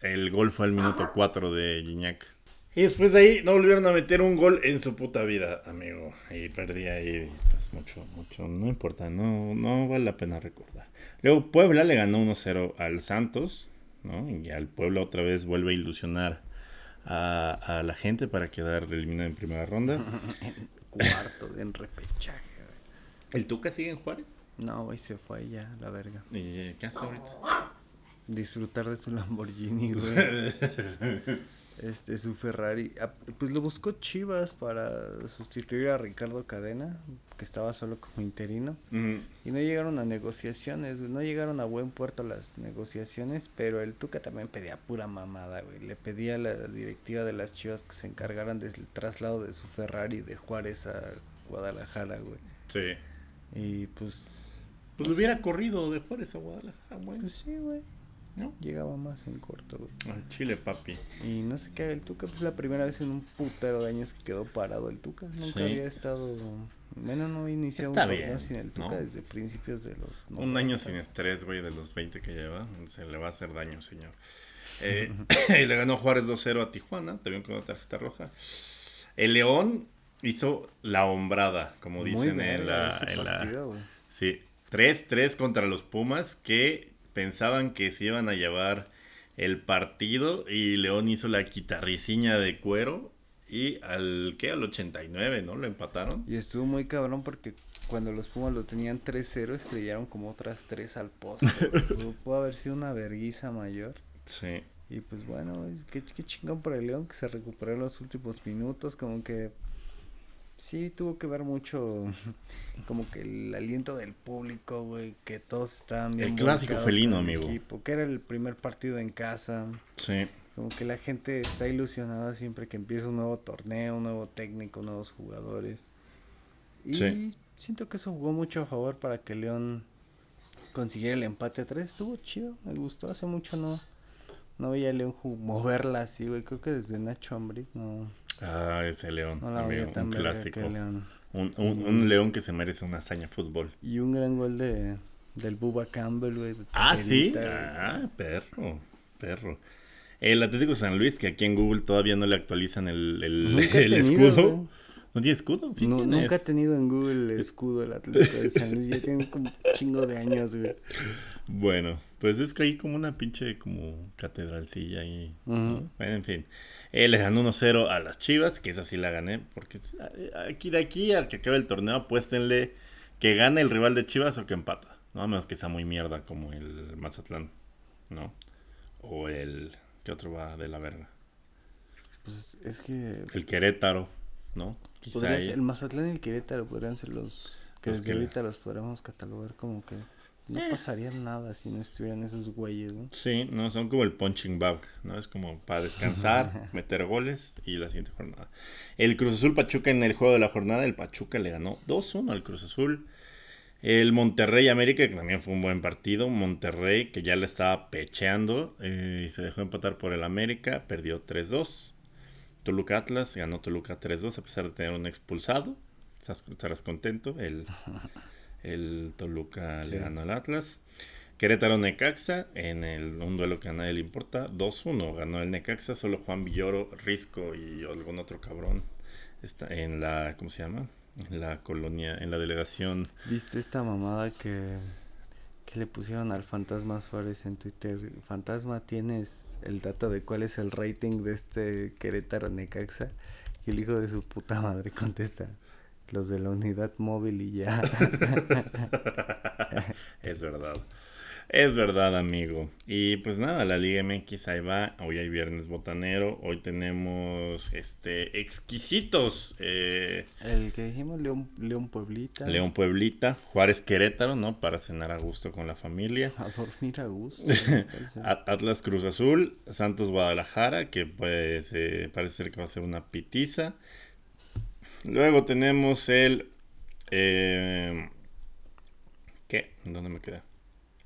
el gol fue al minuto 4 de Gignac. Y después de ahí no volvieron a meter un gol en su puta vida, amigo. Y perdí ahí pues, mucho, mucho. No importa, no, no vale la pena recordar. Luego Puebla le ganó 1-0 al Santos, ¿no? Y al Puebla otra vez vuelve a ilusionar a, a la gente para quedar eliminado en primera ronda. en cuarto, en repechaje. ¿El Tuca sigue en Juárez? No, güey, se fue ya, la verga. ¿Y qué hace ahorita? Disfrutar de su Lamborghini, güey. este, su Ferrari. Ah, Pues lo buscó Chivas para sustituir a Ricardo Cadena, que estaba solo como interino. Y no llegaron a negociaciones, güey, no llegaron a buen puerto las negociaciones, pero el Tuca también pedía pura mamada, güey. Le pedía a la directiva de las Chivas que se encargaran del traslado de su Ferrari de Juárez a Guadalajara, güey. sí. Y pues, Pues lo hubiera corrido de Juárez a Guadalajara, güey. pues sí, güey. ¿No? Llegaba más en corto, güey. Al Chile, papi. Y no sé qué, el Tuca, pues la primera vez en un putero de años que quedó parado el Tuca. Nunca Sí. había estado, bueno, no había iniciado Está un torneo bien, sin el Tuca ¿no? desde principios de los Un año 90. sin estrés, güey, de los 20 que lleva. Se le va a hacer daño, señor. Eh, y le ganó Juárez 2-0 a Tijuana, también con una tarjeta roja. El León hizo la hombrada, como Muy dicen en verga la... ese en la- partido, güey. Sí, 3-3 contra los Pumas que pensaban que se iban a llevar el partido y León hizo la guitarriciña de cuero y al ¿qué? al 89, ¿no? Lo empataron. Y estuvo muy cabrón porque cuando los Pumas lo tenían 3-0, estrellaron como otras 3 al poste. Pudo- haber sido una verguiza mayor. Sí. Y pues bueno, qué, qué chingón por el León que se recuperó en los últimos minutos. Como que sí tuvo que ver mucho, como que el aliento del público, güey, que todos estaban bien. El clásico felino, el amigo. equipo, que era el primer partido en casa. Sí. Como que la gente está ilusionada siempre que empieza un nuevo torneo, un nuevo técnico, nuevos jugadores. Y Sí. siento que eso jugó mucho a favor para que León consiguiera el empate a 3. Estuvo chido, me gustó. Hace mucho no, no veía a León moverla así, güey. Creo que desde Nacho Ambriz no, Ah, ese León, no un clásico. León. Un, un- un León que se merece una hazaña fútbol. Y un gran gol de, del Buba Campbell, güey. Ah, sí. Ah, perro, perro. El Atlético San Luis, que aquí en Google todavía no le actualizan el, el, el tenido, escudo. güey. ¿No tiene escudo? Sí No- nunca he tenido en Google el escudo del Atlético de San Luis. Ya tiene como un chingo de años, güey. Bueno, pues es que hay como una pinche como catedralcilla ahí. Bueno, en fin. Eh, le ganó 1-0 a las Chivas, que esa sí la gané, porque es- aquí de aquí al que acabe el torneo apuéstenle que gane el rival de Chivas o que empata. No a menos que sea muy mierda como el Mazatlán, ¿no? O el... ¿Qué otro va de la verga? Pues es que El Querétaro, ¿no? Quizá ser- el Mazatlán y el Querétaro podrían ser los que Los desde que- ahorita los podríamos catalogar como que no Eh. pasaría nada si no estuvieran esos güeyes, ¿no? Sí, no, son como el punching bag, ¿no? Es como para descansar, meter goles y la siguiente jornada. El Cruz Azul Pachuca en el juego de la jornada, el Pachuca le ganó 2-1 al Cruz Azul. El Monterrey América, que también fue un buen partido. Monterrey, que ya le estaba pecheando eh, y se dejó empatar por el América, perdió 3-2. Toluca Atlas ganó Toluca 3-2 a pesar de tener un expulsado. Estás- Estarás contento. El, el Toluca le ganó al Atlas. Querétaro Necaxa en el, un duelo que a nadie le importa. 2-1 ganó el Necaxa. Solo Juan Villoro, Risco y algún otro cabrón está en la. ¿Cómo se llama? En la colonia, en la delegación. ¿Viste esta mamada que, le pusieron al Fantasma Suárez en Twitter? Fantasma, ¿tienes el dato de cuál es el rating de este Querétaro Necaxa? Y el hijo de su puta madre contesta, los de la unidad móvil y ya. Es verdad. Es verdad, amigo. Y pues nada, la Liga MX ahí va. Hoy hay viernes botanero. Hoy tenemos este exquisitos. eh, el que dijimos, León, León Pueblita. León Pueblita, Juárez Querétaro, ¿no? Para cenar a gusto con la familia. A dormir a gusto. At- Atlas Cruz Azul, Santos Guadalajara, que pues eh, parece ser que va a ser una pitiza. Luego tenemos el... eh, ¿Qué? ¿Dónde me queda?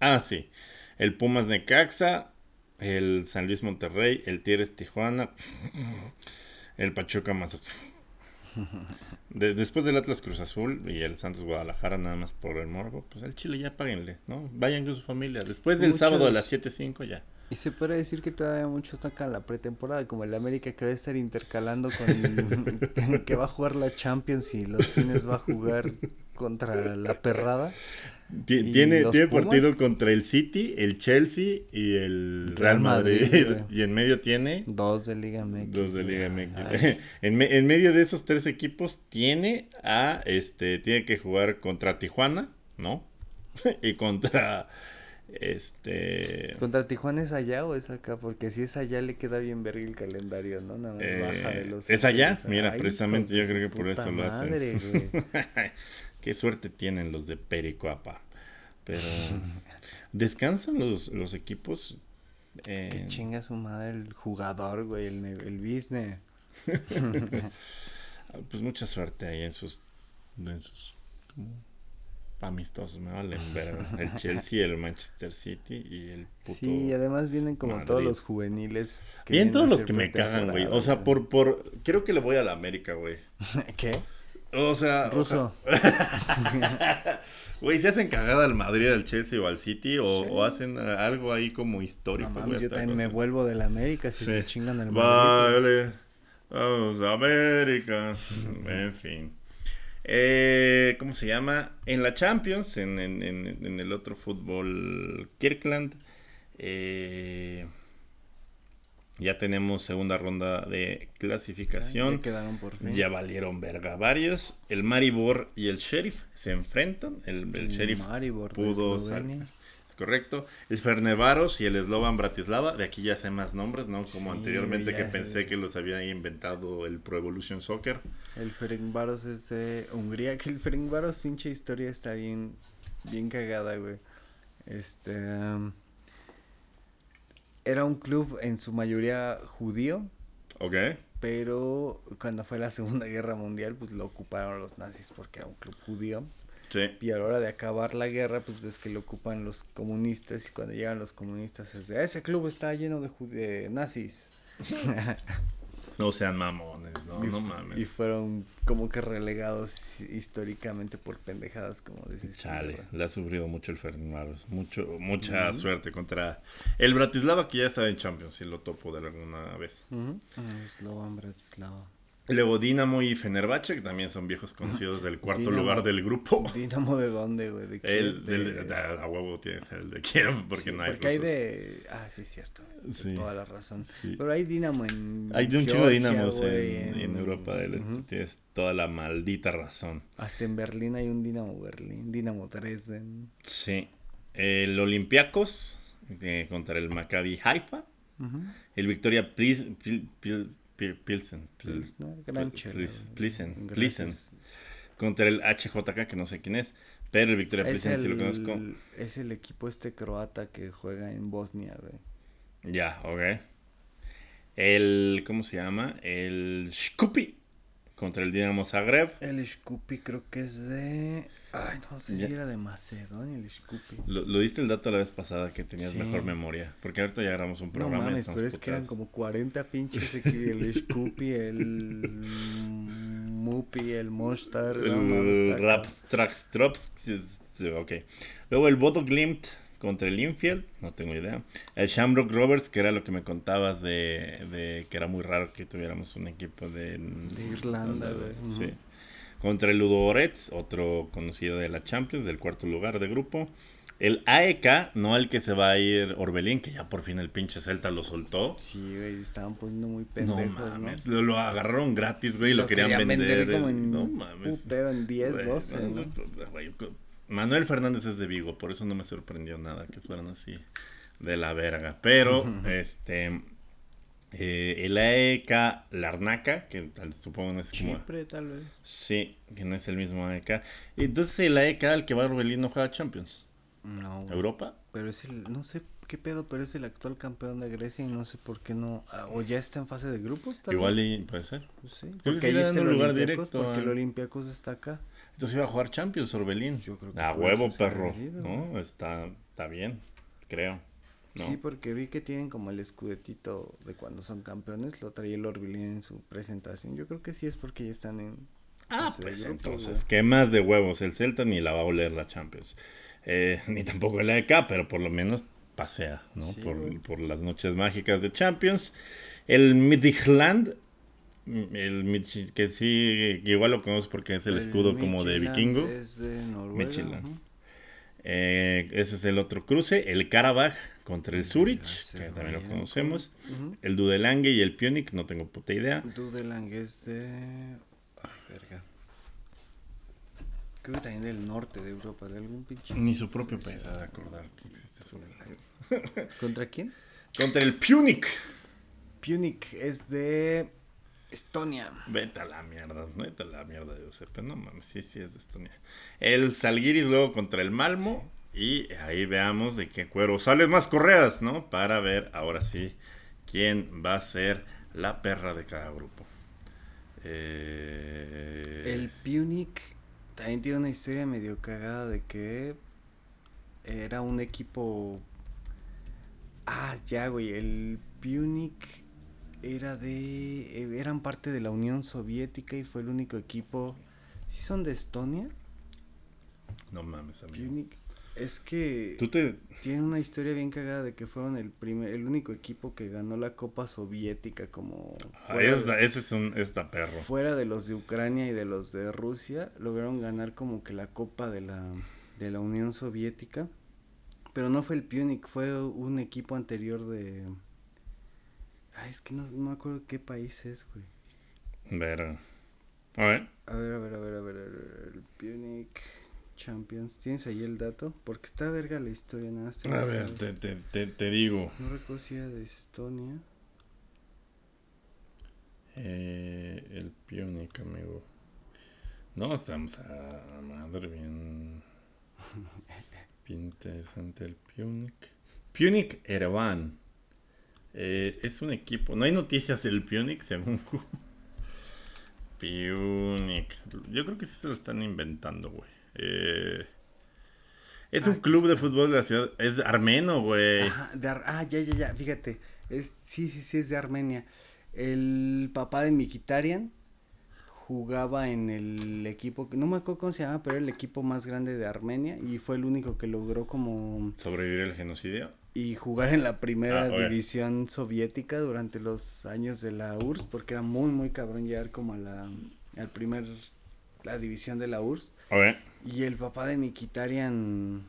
Ah, sí. El Pumas Necaxa, el San Luis Monterrey, el Tigres Tijuana, el Pachuca Mazatlán. de- después del Atlas Cruz Azul y el Santos Guadalajara, nada más por el morbo, pues al Chile ya páguenle, ¿no? Vayan con su familia. Después del Muchos- sábado a las 7.05 ya. Y se puede decir que todavía muchos tocan la pretemporada, como el América que va a estar intercalando con que va a jugar la Champions y los fines va a jugar contra la perrada. Ti- ¿Y Tiene, tiene partido contra el City, el Chelsea y el Real Real Madrid. Y en medio tiene Dos de Liga MX. dos de Liga güey. MX. En, me- en medio de esos tres equipos tiene a este tiene que jugar contra Tijuana, ¿no? y contra este ¿Contra Tijuana es allá o es acá? Porque si es allá le queda bien ver el calendario, ¿no? Nada más Eh, baja de los... ¿es allá? Mira, Ay, precisamente yo creo que por eso puta lo hacen. Qué suerte tienen los de Pericoapa. Pero descansan los, los equipos. eh, Que chinga su madre el jugador, güey, el, el business. pues mucha suerte ahí en sus en sus como, amistosos, me valen verga. El Chelsea, el Manchester City y el puto Sí, y además vienen como Madrid. todos los juveniles. que vienen todos los que me cagan, güey. O sea, por por creo que le voy a la América, güey. ¿Qué? O sea, Ruso. Güey, se hacen cagada al Madrid, al Chelsea o al City o, Sí. o hacen eh, algo ahí como No histórico. mames, yo también me vuelvo del América si Sí. se chingan el Madrid. Vale, vamos a América. en fin. Eh, ¿Cómo se llama? En la Champions, en, en- en- en el otro fútbol, Kirkland. eh, ya tenemos segunda ronda de Ya clasificación. quedaron por fin. Ya valieron verga varios. El Maribor y el Sheriff se enfrentan. El, el Sheriff Maribor pudo Es correcto. El Fernevaros y el Slovan Bratislava. De aquí ya sé más nombres, ¿no? Como Sí, anteriormente que sé, pensé que los había inventado el Pro Evolution Soccer. El Ferencváros es de Hungría. Que el Ferencváros, pinche historia, está bien, bien cagada, güey. Este. Era un club en su mayoría judío. ¿Ok? Pero cuando fue la Segunda Guerra Mundial, pues lo ocuparon los nazis porque era un club judío. Sí. Y a la hora de acabar la guerra, pues ves que lo ocupan los comunistas. Y cuando llegan los comunistas, es de ese club está lleno de, de nazis. No sean mamones, no, y, no mames. y fueron como que relegados históricamente por pendejadas como estilo, Chale, le ha sufrido mucho el Fernevaros. Mucho, mucha suerte contra el Bratislava que ya está en Champions, si lo topo de alguna vez. Slovan Bratislava. Luego Dinamo y Fenerbahce, que también son viejos conocidos del cuarto lugar del grupo. ¿Dinamo de dónde, güey? ¿De qué? El, De- a huevo tiene que ser el de Kiev, porque sí, no hay porque hay de... Ah, sí, es cierto. Sí. Toda la razón. Sí. Pero hay Dinamo en Hay de un chingo de dinamos güey, en, en Europa del Este. Tienes toda la maldita razón. Hasta en Berlín hay un Dinamo Berlín, Dinamo Dresden. Sí. El Olympiacos eh, contra el Maccabi Haifa. El Victoria Plis- Pil- Pil- Pil- Pilsen. Pil- Pilsner, gran Pil- chela, Plis- güey. Plisen. Gracias. Plisen. Contra el HJK, que no sé quién es. Pero el Victoria Es Plisen sí lo conozco. es el equipo este croata que juega en Bosnia, güey. Ya, ok. El, ¿cómo se llama? El Shkupi contra el Dinamo Zagreb. El Shkupi creo que es de... No sé Ya. si era de Macedonia el Shkupi. Lo, lo diste el dato la vez pasada que tenías Sí. mejor memoria. Porque ahorita ya grabamos un No programa. y mames, pero es que eran como 40 pinches aquí, el Shkupi, el Mupi, el Mostar, no El Rap. Trax sí, sí, Ok. Luego el Bodo Glimt contra el Infield. No tengo idea. El Shamrock Rovers, que era lo que me contabas de, de que era muy raro que tuviéramos un equipo de, De Irlanda, güey. Sí. Ujú. Contra el Ludo Orets, otro conocido de la Champions, del cuarto lugar de grupo. El AEK, no el que se va a ir Orbelín, que ya por fin el pinche Celta lo soltó. Sí, güey, estaban poniendo muy No pendejos, mames, ¿no? lo, lo agarraron gratis, güey, lo, querían, querían vender. como en no mames. putero, en 10, Güey, 12, no, güey, co- Manuel Fernández es de Vigo, por eso no me sorprendió nada que fueran así de la verga. Pero, este, eh, el AEK Larnaca, que tal- supongo no es como... Chipre, tal vez. Sí, que no es el mismo AEK. Entonces el AEK al que va a Orbelín no juega Champions. No. ¿Europa? Pero es el, no sé qué pedo, pero es el actual campeón de Grecia y no sé por qué no, ah, o ya está en fase de grupos, tal Igual vez. y puede ser. Pues sí, que porque sí ahí está el un lugar directo porque el Olympiacos está acá. Entonces iba a jugar Champions Orbelín. Yo creo que A huevo, perro. ¿no? Está, está bien, creo. ¿No? Sí, porque vi que tienen como el escudetito de cuando son campeones, lo traía el Orbelín en su presentación. Yo creo que sí es porque ya están en... Ah, de pues entonces. ¿qué más de huevos? El Celta ni la va a oler la Champions. Eh, ni tampoco el AEK, pero por lo menos pasea, ¿no? Sí, por, por las noches mágicas de Champions. El Midtjylland, el Midtj- que sí, igual lo conozco porque es el escudo como de vikingo. Es de Noruega. Eh, ese es el otro cruce. El Karabaj contra el Zurich, que también lo conocemos. El Dudelange y el Punic, no tengo puta idea. Dudelang es de... Ay, verga. Creo que también del norte de Europa, de algún pinche... Ni su propio país ha de acordar que existe Dudelange. ¿Contra quién? Contra el Punic. Punic es de Estonia. Vete a la mierda, vete a la mierda Giuseppe, no mames, sí, sí es de Estonia. El Salguiris luego contra el Malmo y ahí veamos de qué cuero salen más correas, ¿no? Para ver ahora sí quién va a ser la perra de cada grupo. Eh, El Punic también tiene una historia medio cagada de que era un equipo... Ah, ya, güey, el Punic era de... eh, eran parte de la Unión Soviética y fue el único equipo... ¿Sí son de Estonia? No mames, amigo. Es que Tú te... tiene una historia bien cagada de que fueron el primer, el único equipo que ganó la Copa Soviética como Ah, esa- de- ese es un esta perro. fuera de los de Ucrania y de los de Rusia, lograron ganar como que la copa de la, de la Unión Soviética. Pero no fue el Punic, fue un equipo anterior de... Ay, es que no, no me acuerdo qué país es, güey. Ver. A ver. A ver, a ver, a ver, a ver, el Punic Champions. ¿Tienes ahí el dato? Porque está verga la historia, nada más. A ver, te, te, te, te digo. No recuerdo si era de Estonia. Eh, el Punic, amigo. No, estamos a, madre bien. Bien interesante el Punic. Punic Erevan. Eh, es un equipo. No hay noticias del Punic según. Punic. Yo creo que sí se lo están inventando, güey. Eh, es Ah, un club de fútbol de la ciudad. Es armeno, güey. Ar- ah, ya, ya, ya, fíjate. Es, sí, sí, sí, es de Armenia. El papá de Mikitarian jugaba en el equipo, que no me acuerdo cómo se llama, pero era el equipo más grande de Armenia y fue el único que logró como Sobrevivir el genocidio. Y jugar en la primera Ah, división soviética durante los años de la URSS, porque era muy, muy cabrón llegar como a la, al primer, la división de la URSS. Ver. Y el papá de Mikitarian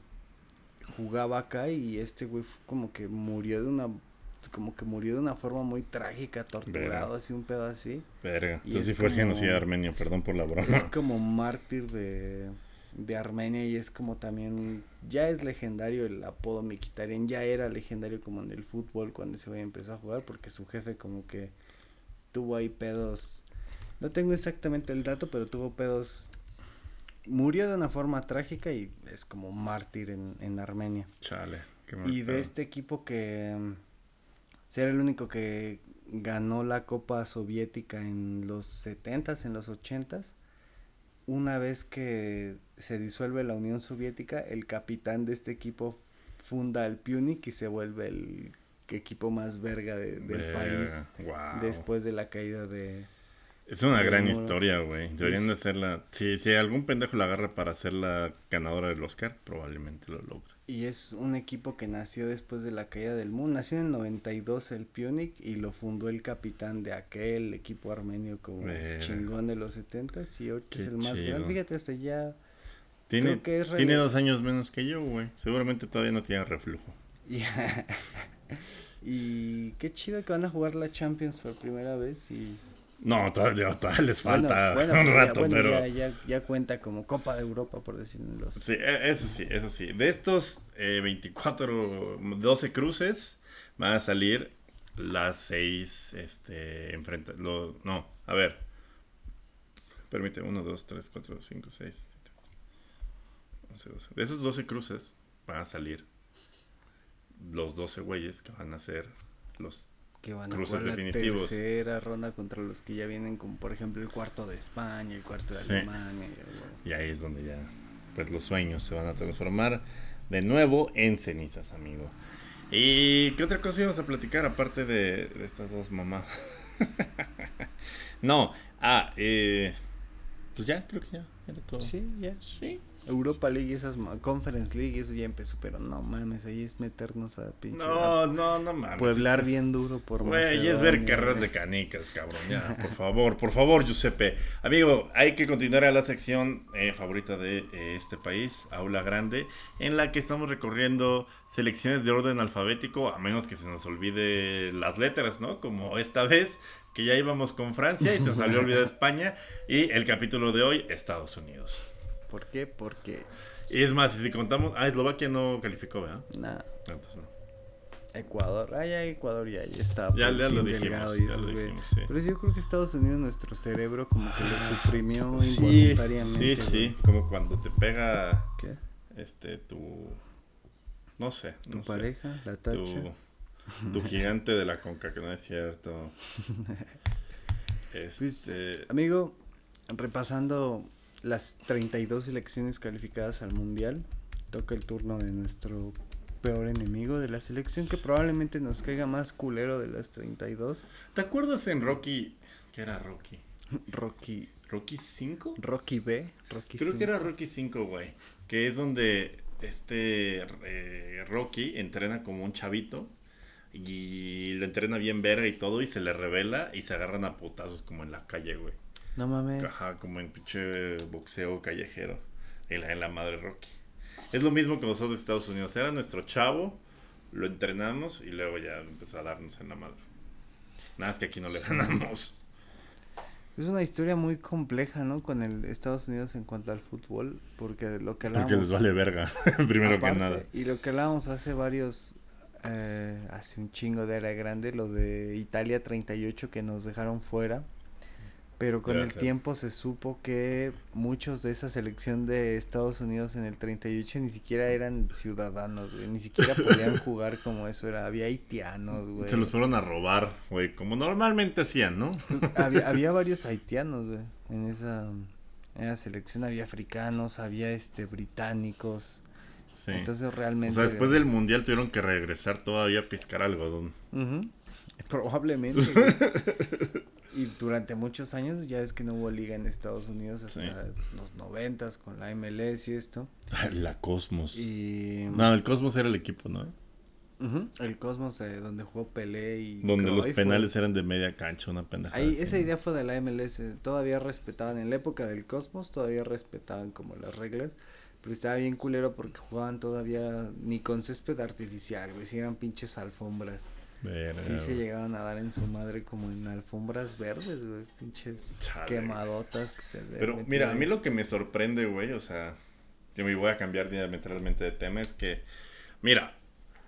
jugaba acá y este güey como que murió de una como que murió de una forma muy trágica, torturado, Verga. así un pedo así. Verga. Entonces sí es fue el genocidio armenio, perdón por la Es broma. como mártir de, de Armenia y es como también, ya es legendario el apodo Mikitarian, ya era legendario como en el fútbol cuando ese güey empezó a jugar porque su jefe como que tuvo ahí pedos, no tengo exactamente el dato, pero tuvo pedos, murió de una forma trágica y es como mártir en, en Armenia. Chale. qué Y de este equipo que mm, ser el único que ganó la Copa Soviética en los 70s, en los 80s, una vez que se disuelve la Unión Soviética, el capitán de este equipo funda el Punic y se vuelve el equipo más verga de- del país después de la caída de... Es una gran historia, güey. Deberían de hacerla. Si, si algún pendejo la agarra para ser la ganadora del Oscar, probablemente lo logre. Y es un equipo que nació después de la caída del mundo. Nació en el 92 el Punic y lo fundó el capitán de aquel equipo armenio como chingón de los 70 y Qué es el más chido. grande. Fíjate, hasta ya. Tiene, Creo que es tiene dos años menos que yo, güey. Seguramente todavía no tiene reflujo. Y qué chido que van a jugar la Champions por primera vez. Y No, todavía, todavía les falta bueno, un bueno, ya- rato, bueno, pero. ya, ya, ya cuenta como Copa de Europa, por decirlo. los- Sí, e- eso sí, eso sí. De estos eh, 24, 12 cruces, van a salir las 6, este, enfrenta, lo, no, a ver. Permite, 1, 2, 3, 4, 5, 6, 7, 11, 12. De esos 12 cruces van a salir los 12 güeyes que van a ser los... que van a jugar definitivos. la tercera ronda contra los que ya vienen como por ejemplo el cuarto de España, el cuarto de Sí. Alemania. y ahí es donde ya, pues los sueños se van a transformar de nuevo en cenizas, amigo. ¿Y qué otra cosa íbamos a platicar aparte de, de estas dos mamás? no, ah, eh, pues ya, creo que ya era todo. Sí, ya. Sí. Europa League, esas ma- Conference League, eso ya empezó, pero no mames, ahí es meternos a pinche. No, no, no mames. Pueblar bien duro por Güey, es ver carreras de canicas, cabrón. Ya, por favor, por favor, Giuseppe. Amigo, hay que continuar a la sección eh, favorita de eh, este país, Aula Grande, en la que estamos recorriendo selecciones de orden alfabético, a menos que se nos olvide las letras, ¿no? Como esta vez, que ya íbamos con Francia y se nos había olvidado España. Y el capítulo de hoy, Estados Unidos. ¿Por qué? Porque, Y es más, si contamos. Ah, Eslovaquia no calificó, ¿verdad? nada, Entonces no. Ecuador, ah, ya Ecuador ya, ya está. Ya- ya lo dijimos, Delgado y ya lo dijimos, sí. Pero yo creo que Estados Unidos, nuestro cerebro, como que lo suprimió Sí, involuntariamente. sí, sí, güey. como cuando te pega ¿Qué? este tu no sé, ¿Tu sé, pareja? ¿La tacha? tu, tu gigante de la conca que no es cierto. Pues, Este, amigo, repasando las 32 selecciones calificadas al Mundial, toca el turno de nuestro peor enemigo de la selección, que probablemente nos caiga más culero de las 32. ¿te acuerdas en Rocky qué era Rocky? Rocky, Rocky 5? Rocky B, Rocky Creo que era Rocky 5, güey, que es donde este eh, Rocky entrena como un chavito y lo entrena bien verga y todo y se le revela y se agarran a putazos como en la calle, güey. No mames. Ajá, como en pinche boxeo callejero. En la, en la madre Rocky. Es lo mismo que nosotros de Estados Unidos. Era nuestro chavo, lo entrenamos y luego ya empezó a darnos en la madre. Nada es que aquí no le ganamos. Es una historia muy compleja, ¿no? Con el Estados Unidos en cuanto al fútbol, porque lo que Porque les vale verga, primero aparte, que nada. Y lo que hablábamos hace varios... eh, hace un chingo de era grande, lo de Italia 38 que nos dejaron fuera. Pero con el tiempo se supo que muchos de esa selección de Estados Unidos en el 38 ni siquiera eran ciudadanos, güey. Ni siquiera podían jugar como eso era. Había haitianos, güey. Se los fueron a robar, güey, como normalmente hacían, ¿no? había, había varios haitianos, güey, en esa, en esa selección había africanos, había este británicos, Sí. entonces o realmente sea, después del mundial tuvieron que regresar todavía a piscar algodón. Probablemente. güey. Y durante muchos años ya es que no hubo liga en Estados Unidos hasta Sí. los noventas con la MLS y esto. La Cosmos. Y No, el Cosmos era el equipo, ¿no? El Cosmos eh, donde jugó Pelé y Donde los Cruyff, penales eran de media cancha, una pendejada. Ahí, así, esa ¿no? idea fue de la MLS, todavía respetaban, en la época del Cosmos todavía respetaban como las reglas, pero estaba bien culero porque jugaban todavía ni con césped artificial, güey, si eran pinches alfombras. Verga, Sí se llegaban a dar en su madre como en alfombras verdes, güey, pinches Chale, quemadotas. que te Pero mira, a mí lo que me sorprende, güey, o sea, yo me voy a cambiar diametralmente de tema, es que, mira,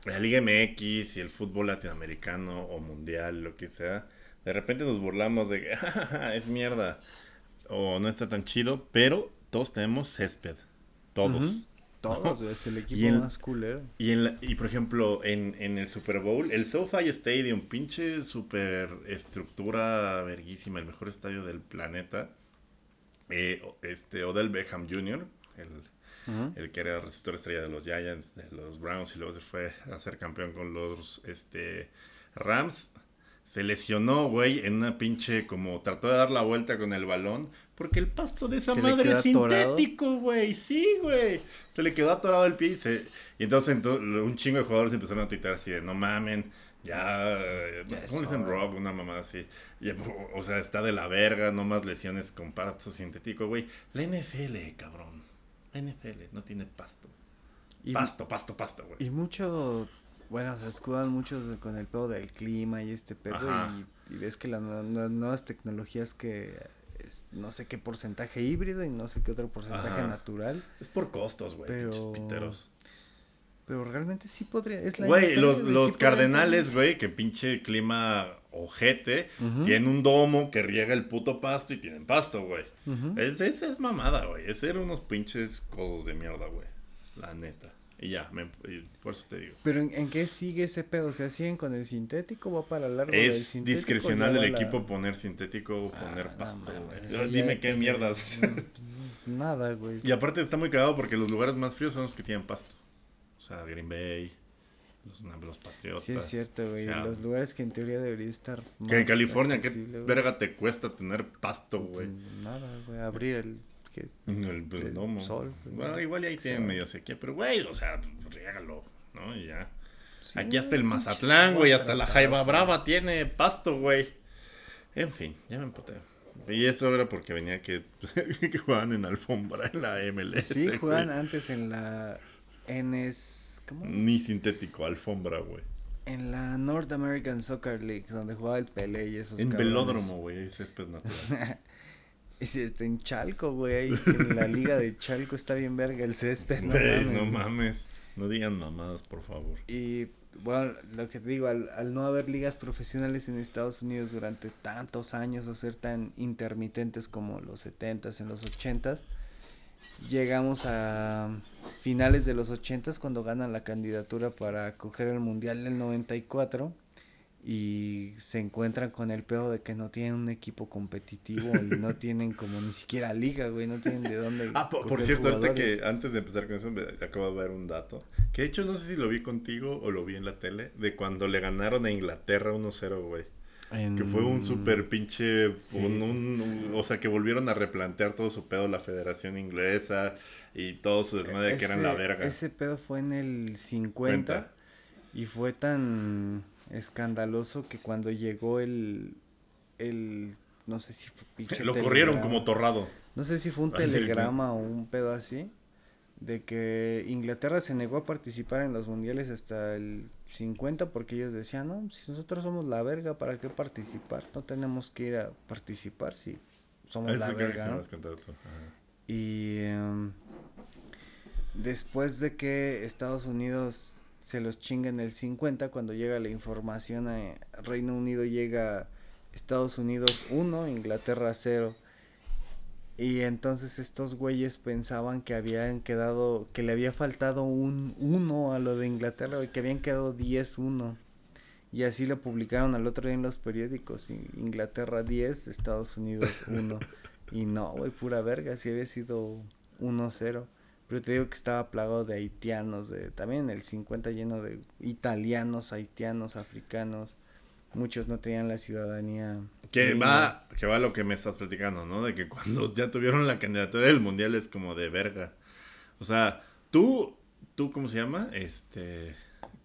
la Liga MX y el fútbol latinoamericano o mundial, lo que sea, de repente nos burlamos de que "Ah, es mierda o no está tan chido, pero todos tenemos césped, todos. Todos, es el equipo Y el- más culero. Y, en la- y por ejemplo, en, en el Super Bowl, el SoFi Stadium, pinche super estructura verguísima, el mejor estadio del planeta. Eh, este, Odell Beckham Jr., el, Ujú. el que era receptor estrella de los Giants, de los Browns, y luego se fue a ser campeón con los este, Rams. Se lesionó, güey, en una pinche, como trató de dar la vuelta con el balón, porque el pasto de esa ¿Se le madre es atorado? sintético, güey. Sí, güey. Se le quedó atorado el pie y, se, y entonces ento- un chingo de jugadores empezaron a tuitar así de, no mamen, ya, Ya ¿cómo le dicen hora". Rob? Una mamá así. Ya, o- sea, está de la verga, no más lesiones con pasto sintético, güey. La NFL, cabrón. La NFL no tiene pasto. Y, Pasto, pasto, pasto, güey. y mucho, bueno, se escudan mucho de- con el pedo del clima y este pedo y, y ves que las nue- nue- nuevas tecnologías que es no sé qué porcentaje híbrido y no sé qué otro porcentaje Ajá. natural, Es por costos, güey, Pero- pero realmente sí podría, es la Güey, los, los sí cardenales, güey, que pinche clima ojete, Ujú. tienen un domo que riega el puto pasto y tienen pasto, güey. Es, esa es mamada, güey. Ese eran unos pinches codos de mierda, güey. La neta. Y ya, me- y por eso te digo. Pero ¿en, en qué sigue ese pedo? O sea, ¿siguen con el sintético? ¿Va para largo del Es sintético? discrecional ¿Ya del la- equipo poner sintético o poner Ah, no pasto, güey. ya Dime qué mierdas. Nada, güey. y aparte está muy cagado porque los lugares más fríos son los que tienen pasto. O sea, Green Bay, Los, los patriotas. Sí, es cierto, güey. Los lugares que en teoría debería estar. Que en más California, ¿qué verga te cuesta tener pasto, güey? Nada, güey. Abrir el. Que- El, pues, El sol, Bueno, güey. igual ahí tienen Sí. medio sequía, pero güey, o sea, pues, riégalo, ¿no? Y ya. Sí, Aquí hasta el Mazatlán, güey, hasta la Jaiba güey. Brava tiene pasto, güey. En fin, ya me empoté. Y eso era porque venía que, que jugaban en alfombra en la MLS. Sí, güey. juegan antes en la. En es. ¿Cómo? Ni sintético, alfombra, güey. En la North American Soccer League, donde jugaba el Pelé y esos En cabrones. velódromo, güey, césped natural. Está en Chalco, güey. En la liga de Chalco está bien verga el césped. No, mames. no mames. No digan mamadas, por favor. Y bueno, lo que te digo, al, al no haber ligas profesionales en Estados Unidos durante tantos años o ser tan intermitentes como los 70s, en los 80s, llegamos a finales de los 80s cuando ganan la candidatura para coger el Mundial del 94 y se encuentran con el peor de que no tienen un equipo competitivo y no tienen como ni siquiera liga, güey, no tienen de dónde. Ah, po- por, coger cierto, ahorita que antes de empezar con eso, me acabo de ver un dato. Que de hecho no sé si lo vi contigo o lo vi en la tele. De cuando le ganaron a Inglaterra 1-0, güey. Que fue un súper pinche. Sí. un- un- o sea, que volvieron a replantear todo su pedo la Federación Inglesa y todo su desmadre de que eran la Ese- verga. Ese pedo fue en el 50 Cuenta. y fue tan escandaloso que cuando llegó el el no sé si fue Lo corrieron como torrado. No sé si fue un telegrama o un pedo así de que Inglaterra se negó a participar en los mundiales hasta el 50 porque ellos decían, "No, si nosotros somos la verga, ¿para qué participar? No tenemos que ir a participar si somos Ah, la verga." sí me ¿no?". has contado tú. Ajá. Y em, después de que Estados Unidos se los chinga en el 50, cuando llega la información a Reino Unido llega Estados Unidos 1, Inglaterra 0. Y entonces estos güeyes pensaban que habían quedado, que le había faltado un 1 a lo de Inglaterra, y que habían quedado 10-1. Y así lo publicaron al otro día en los periódicos. Inglaterra 10, Estados Unidos 1. y no, güey, pura verga, si había sido 1-0. Pero te digo que estaba plagado de haitianos, de también el 50 lleno de italianos, haitianos, africanos. Muchos no tenían la ciudadanía. Que va, que va lo que me estás platicando, ¿no? De que cuando ya tuvieron la candidatura del mundial es como de verga. O sea, tú, tú, ¿cómo se llama? Este,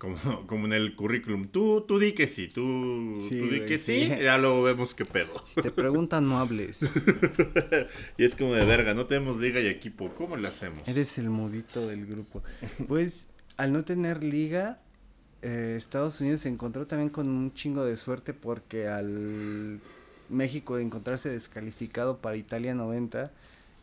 como, como en el currículum. Tú, tú di que sí, tú, Sí, tú di güey, que sí, sí. ya luego vemos qué pedo. Si te preguntan, no hables. y es como de verga, no tenemos liga y equipo, ¿cómo le hacemos? Eres el mudito del grupo. Pues, al no tener liga, eh, Estados Unidos se encontró también con un chingo de suerte porque al México de encontrarse descalificado para Italia 90,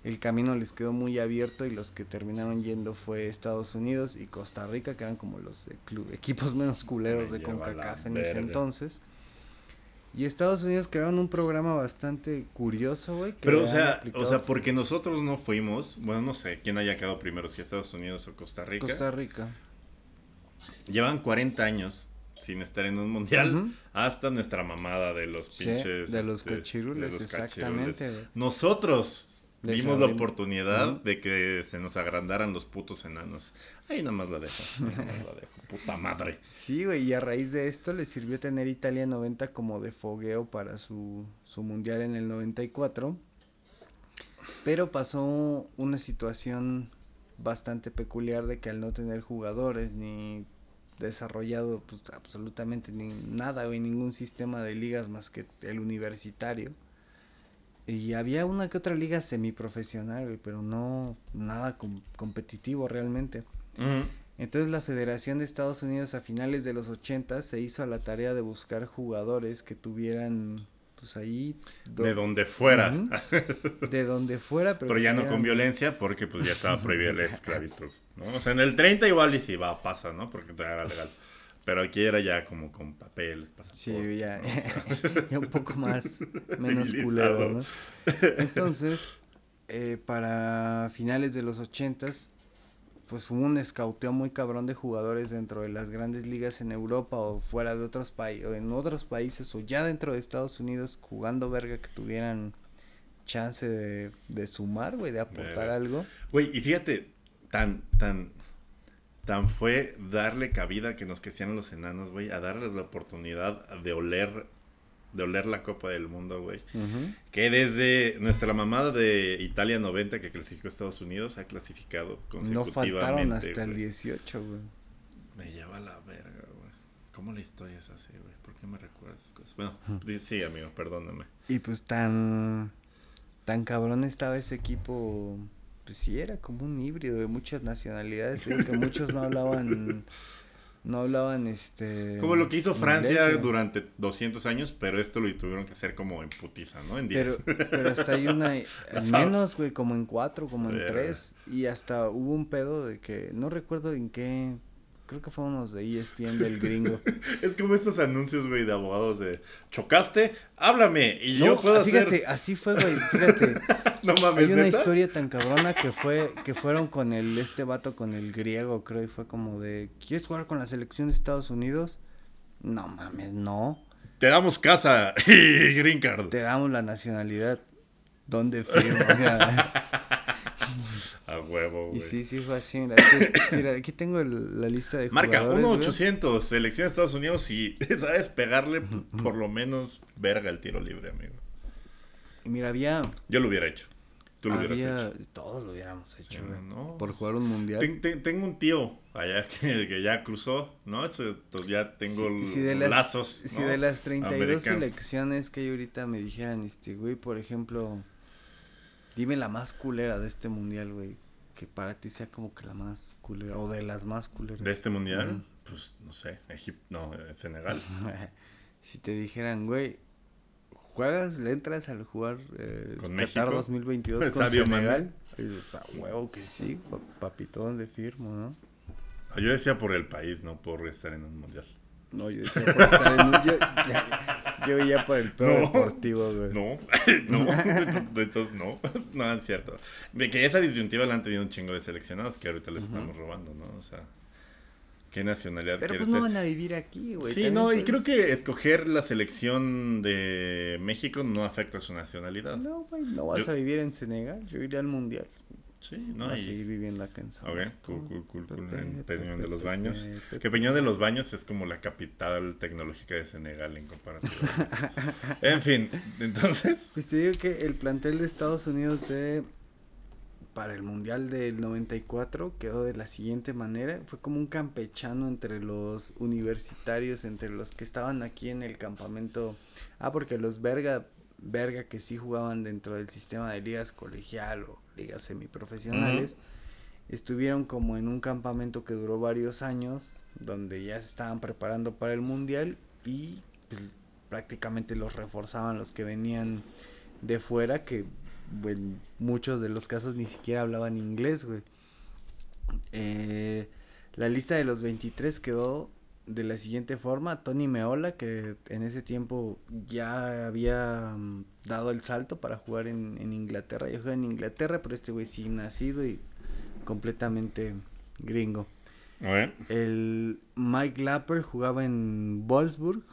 el camino les quedó muy abierto y los que terminaron yendo fue Estados Unidos y Costa Rica, que eran como los de clu- equipos menos culeros Me de CONCACAF en ese entonces. Y Estados Unidos crearon un programa bastante curioso, güey. Pero, o sea, aplicado o sea, porque nosotros no fuimos, bueno, no sé quién haya quedado primero, si Estados Unidos o Costa Rica. Costa Rica. Llevan 40 años sin estar en un mundial hasta nuestra mamada de los Sí, pinches. de los este, cachirules, de los exactamente, cachirules. Nosotros Les dimos la oportunidad de que se nos agrandaran los putos enanos. Ahí nada más la dejo. Ahí nada más la dejo. Puta madre. Sí, güey, y a raíz de esto le sirvió tener Italia 90 como de fogueo para su, su mundial en el 94. Pero pasó una situación bastante peculiar de que al no tener jugadores ni desarrollado pues, absolutamente ni nada, güey, ningún sistema de ligas más que el universitario. Y había una que otra liga semiprofesional, güey, pero no nada com- competitivo realmente. Entonces la Federación de Estados Unidos a finales de los 80 se hizo a la tarea de buscar jugadores que tuvieran pues ahí do- De donde fuera. De donde fuera, pero, ya no con violencia porque pues ya estaba prohibida la esclavitud, ¿no? O sea, en el 30 igual y sí va, pasa, ¿no? Porque era legal. Pero aquí era ya como con papeles, pasaportes. Sí, ya, ¿no? O sea, ya un poco más menos culero, ¿no? Entonces, eh, para finales de los 80 pues hubo un escauteo muy cabrón de jugadores dentro de las grandes ligas en Europa o fuera de otros países, o en otros países o ya dentro de Estados Unidos jugando verga que tuvieran chance de, de sumar, güey, de aportar Verga. algo. Güey, y fíjate, tan, tan, tan fue darle cabida que nos crecían los enanos, güey, a darles la oportunidad de oler de oler la Copa del Mundo, güey. Que desde nuestra mamada de Italia 90 que clasificó a Estados Unidos ha clasificado consecutivamente. No faltaron hasta el 18, güey. Me lleva a la verga, güey. ¿Cómo la historia es así, güey? ¿Por qué me recuerdas esas cosas? Bueno, sí, amigo, perdóname. Y pues tan tan cabrón estaba ese equipo pues sí era como un híbrido de muchas nacionalidades, que muchos no hablaban no hablaban este como lo que hizo Francia durante 200 años pero esto lo tuvieron que hacer como en putiza no en 10 pero, pero hasta hay una menos güey como en 4 como en 3 y hasta hubo un pedo de que no recuerdo en qué creo que fue unos de ESPN del gringo. es como estos anuncios, güey, de abogados de chocaste, háblame y yo puedo fíjate, así fue, güey, fíjate. no mames, Hay una historia tan cabrona que fue que fueron con el este vato con el griego, creo, y fue como de, ¿quieres jugar con la selección de Estados Unidos? No mames, no. Te damos casa y green card. Te damos la nacionalidad. ¿Dónde firmo? A huevo, güey. Y sí, sí fue así. Mira, aquí, tengo la lista de Marca 1-800, selección de Estados Unidos y sabes pegarle por lo menos verga el tiro libre, amigo. Y mira, había... Yo lo hubiera hecho. Tú lo hubieras hecho. Todos lo hubiéramos hecho, no, Por pues, jugar un mundial. tengo un tío allá que, ya cruzó, ¿no? Eso, ya tengo lazos. Si de las 32 selecciones que hay ahorita me dijeran, este, güey, por ejemplo Dime la más culera de este mundial, güey. Que para ti sea como que la más culera. O de las más culeras. ¿De este mundial? Pues no sé. Egipto. No, eh, Senegal. si te dijeran, güey. ¿Juegas? ¿Le entras al jugar eh, ¿Con Qatar 2022 con Senegal? o sea, huevo que sí, papito, ¿dónde firmo, no? Yo decía por el país, no por estar en un mundial. No, yo decía por estar en un... Yo, yo iba por el peor deportivo, güey. No, no, entonces no, no es cierto. Que esa disyuntiva la han tenido un chingo de seleccionados que ahorita les estamos robando, ¿no? O sea, ¿qué nacionalidad Pero pues no van a vivir aquí, güey. Sí, no, y creo que escoger la selección de México no afecta a su nacionalidad. No, güey, no vas a vivir en Senegal, yo iría al Mundial. Sí, ¿no? A seguir viviendo acá en San Ok, cool, cool, cool, cool. En Peñón de los Baños. Que Peñón de los Baños es como la capital tecnológica de Senegal en comparación. en fin, entonces. Pues te digo que el plantel de Estados Unidos de para el Mundial del 94 quedó de la siguiente manera. Fue como un campechano entre los universitarios, entre los que estaban aquí en el campamento. Ah, porque los verga, verga que sí jugaban dentro del sistema de ligas colegial o ligas semiprofesionales, estuvieron como en un campamento que duró varios años, donde ya se estaban preparando para el mundial y pues, prácticamente los reforzaban los que venían de fuera, que en muchos de los casos ni siquiera hablaban inglés, güey. Eh, la lista de los 23 quedó de la siguiente forma, Tony Meola, que en ese tiempo ya había mm, dado el salto para jugar en, Inglaterra. Yo jugué en Inglaterra, pero este güey sí nacido y completamente gringo. El Mike Lapper jugaba en Wolfsburg,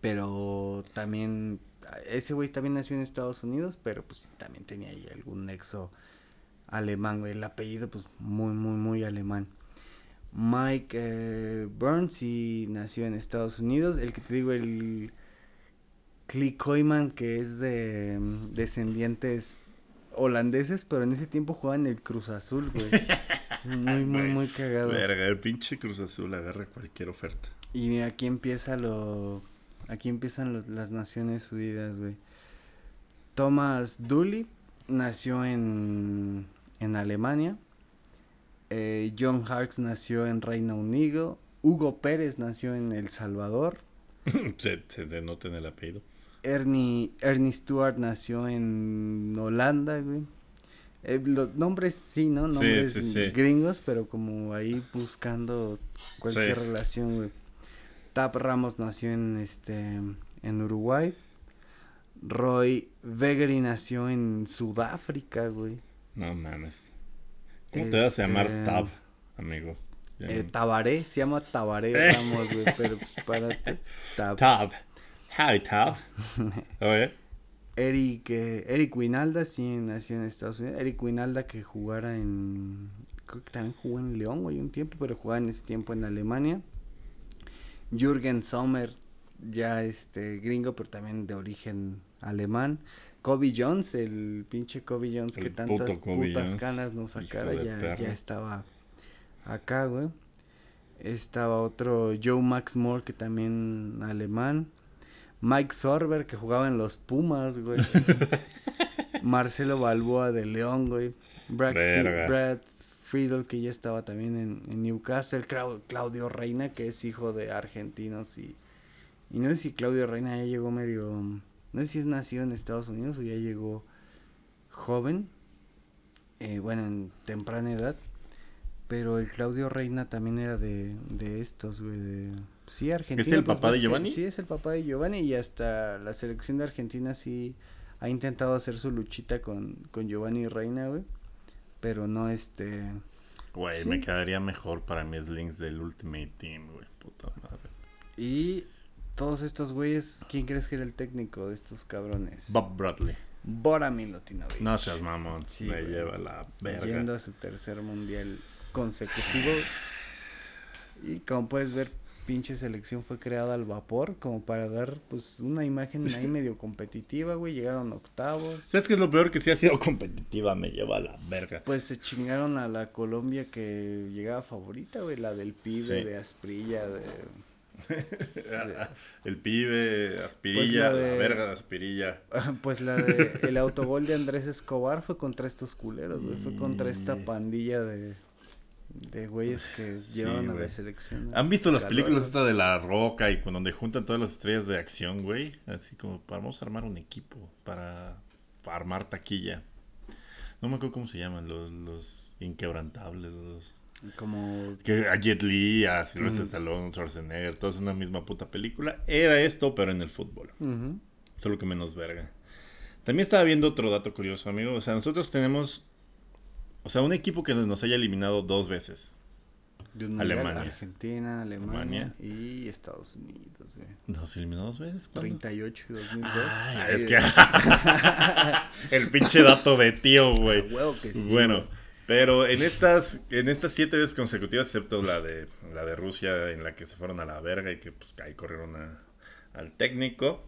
pero también, ese güey también nació en Estados Unidos, pero pues también tenía ahí algún nexo alemán, El apellido pues muy, muy, muy alemán. Mike eh, Burns y nació en Estados Unidos. El que te digo, el Click Koyman, que es de mm, descendientes holandeses, pero en ese tiempo jugaba en el Cruz Azul, güey. Muy, muy, muy cagado. Verga, el pinche Cruz Azul agarra cualquier oferta. Y aquí empieza lo. Aquí empiezan las Naciones Unidas, güey. Thomas Dooley nació en, en Alemania. Eh, John Harks nació en Reino Unido. Hugo Pérez nació en El Salvador. se, se denota en el apellido. Ernie, Ernie Stewart nació en Holanda, güey. Eh, los nombres sí, ¿no? Nombres gringos, pero como ahí buscando cualquier relación, güey. Tap Ramos nació en este en Uruguay. Roy Vegery nació en Sudáfrica, güey. No mames. ¿Cómo te vas a llamar este, Tab, amigo? Eh, Tabaré, se llama Tabaré, vamos, güey, pero para Tab. Tab. Hi, Tab. Eric, eh, Eric Winalda, sí, nació en Estados Unidos. Eric Winalda que jugara en creo que también jugó en León, güey, un tiempo, pero jugaba en ese tiempo en Alemania. Jürgen Sommer, ya este gringo, pero también de origen alemán. Kobe Jones, el pinche Kobe Jones que tantas putas Jones, canas nos sacara, ya, ya estaba acá, güey. Estaba otro Joe Max Moore, que también alemán. Mike Sorber, que jugaba en los Pumas, güey. Marcelo Balboa de León, güey. Brad. Brad Friedel, que ya estaba también en, en Newcastle. Clau- Claudio Reina, que es hijo de argentinos. Y, y no sé si Claudio Reina ya llegó medio... No sé si es nacido en Estados Unidos o ya llegó joven. eh, bueno, en temprana edad. Pero el Claudio Reina también era de, de estos, güey. De, sí, Argentina. el pues, papá de que- Giovanni? Sí, es el papá de Giovanni. Y hasta la selección de Argentina sí ha intentado hacer su luchita con, con Giovanni Reina, güey. Pero no este. Güey, Sí. me quedaría mejor para mis links del Ultimate Team, güey. Puta madre. Y todos estos güeyes, ¿quién crees que era el técnico de estos cabrones? Bob Bradley. Bora Milutinovic. No seas mamón. Sí, me güey. lleva la verga. Yendo a su tercer mundial consecutivo. Y como puedes ver, pinche selección fue creada al vapor, como para dar pues una imagen ahí medio competitiva, güey. Llegaron octavos. ¿Sabes qué es lo peor? Que sí ha sido competitiva, me lleva a la verga. Pues se chingaron a la Colombia que llegaba favorita, güey, la del pibe, Sí. de Asprilla, de... El pibe, Aspirilla, Pues la verga de Aspirilla. Pues la de el autogol de Andrés Escobar fue contra estos culeros, güey, fue contra esta pandilla de de güeyes que Sí, llevaron a la selección. ¿Han visto las películas estas de La Roca y con donde juntan todas las estrellas de acción, güey? Así como, vamos a armar un equipo para, para armar taquilla. No me acuerdo cómo se llaman, los, los inquebrantables, los... Como Que a Jet Li, a Sylvester Mm. Stallone, Schwarzenegger, todos una misma puta película. Era esto, pero en el fútbol. Ujú. Solo que menos verga. También estaba viendo otro dato curioso, amigo. O sea, nosotros tenemos... O sea, un equipo que nos haya eliminado dos veces. De un mundial, Alemania. Argentina, Alemania, Alemania. y Estados Unidos, güey. ¿Nos eliminó dos veces? ¿Cuándo? 38 y 2002. Ay, Ay, es que el pinche dato de tío, güey. sí, Bueno, güey. pero en estas en estas siete veces consecutivas, excepto la de la de Rusia en la que se fueron a la verga y que pues ahí corrieron a- al técnico,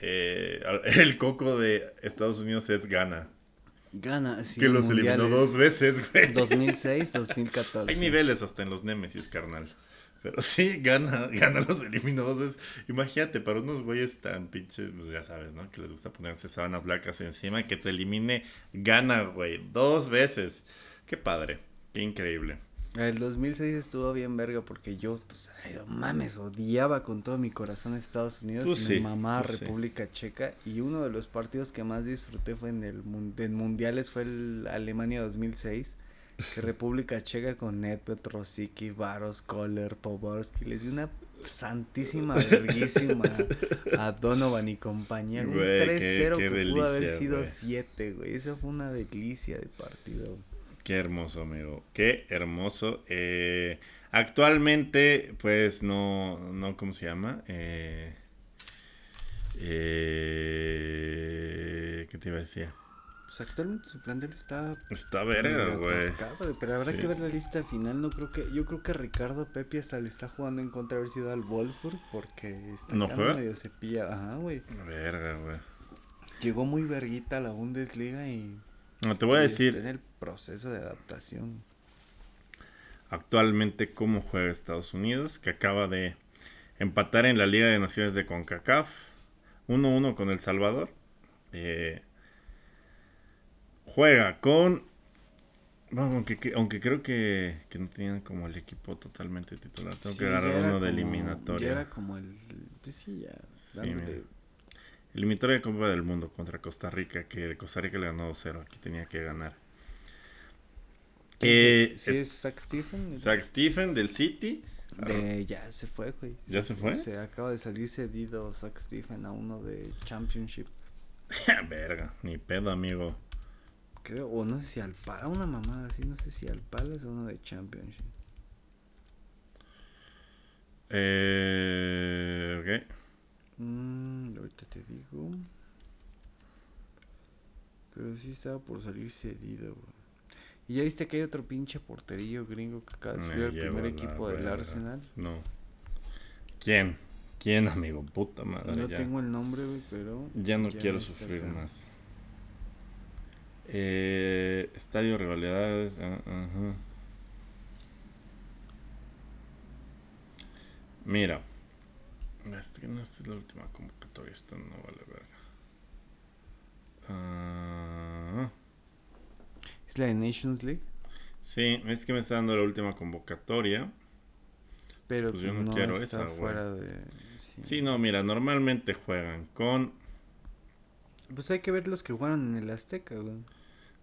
eh, el coco de Estados Unidos es Ghana, Gana, sí, que los eliminó dos veces, güey. 2006, 2014. Hay niveles hasta en los Nemesis, carnal. Pero sí, gana, gana los eliminó dos veces. Imagínate, para unos güeyes tan pinches, pues ya sabes, ¿no? Que les gusta ponerse sábanas blancas encima, que te elimine, gana, güey, dos veces. Qué padre, qué increíble. El 2006 estuvo bien verga porque yo, pues, ay, mames, odiaba con todo mi corazón a Estados Unidos Pues y sí, mi mamá pues sí. República Checa y uno de los partidos que más disfruté fue en el en mundiales fue el Alemania 2006 que República Checa con Nedved, Rosicky, Varos, Kohler, Poborski les dio una santísima verguísima a Donovan y compañía un Güey, qué- 3-0 qué que pudo haber sido güey. 7 güey esa fue una delicia de partido. Qué hermoso, amigo. Qué hermoso. Eh, actualmente, pues no, no, ¿cómo se llama? Eh, eh, ¿Qué te iba a decir? Pues actualmente su plantel está Está verga, güey. pero habrá Sí. que ver la lista final. No creo que, yo creo que Ricardo Pepi hasta le está jugando en contra de haber sido al Wolfsburg porque está ¿No juega? medio cepilla. Ajá, güey. Verga, güey. Llegó muy verguita a la Bundesliga y, No, te voy a decir en el proceso de adaptación. actualmente cómo juega Estados Unidos, que acaba de empatar en la Liga de Naciones de CONCACAF. 1-1 con El Salvador. Eh, juega con... Bueno, aunque, que- aunque creo que, que no tenían como el equipo totalmente titular. Tengo Sí, que agarrar uno de como- eliminatoria. Ya era como el. Pues sí, ya. Sí, dándole- mira. Eliminatoria de Copa del Mundo contra Costa Rica, que Costa Rica le ganó 2-0. Aquí tenía que ganar. Eh, sí, es- Zach Stephen. Zach Stephen del City. De, ya se fue, güey. ¿Ya se fue? Se acaba de salir cedido Zach Stephen a uno de Championship. Verga, ni pedo, amigo. Creo, o no sé si al Pala, una mamada así, no sé si al Pala es uno de Championship. Eh, ok. Mm, ahorita te digo. Pero sí estaba por salir cedido, güey. ¿Y ya viste que hay otro pinche porterillo gringo que acaba de subir al primer equipo del. Arsenal? No. ¿Quién? ¿Quién, amigo? Puta madre. No ya. tengo el nombre, güey, pero... Ya no quiero sufrir acá. más. Eh, estadio rivalidades. ajá. Mira. Es que no esta es la última convocatoria. Esto no vale verga. Ah, ¿Es la de Nations League? sí, es que me está dando la última convocatoria. Pero Pues pues yo no no, quiero está esa, fuera de... Sí. Sí, no, mira, normalmente juegan con Pues hay que ver los que jugaron en el Azteca, güey.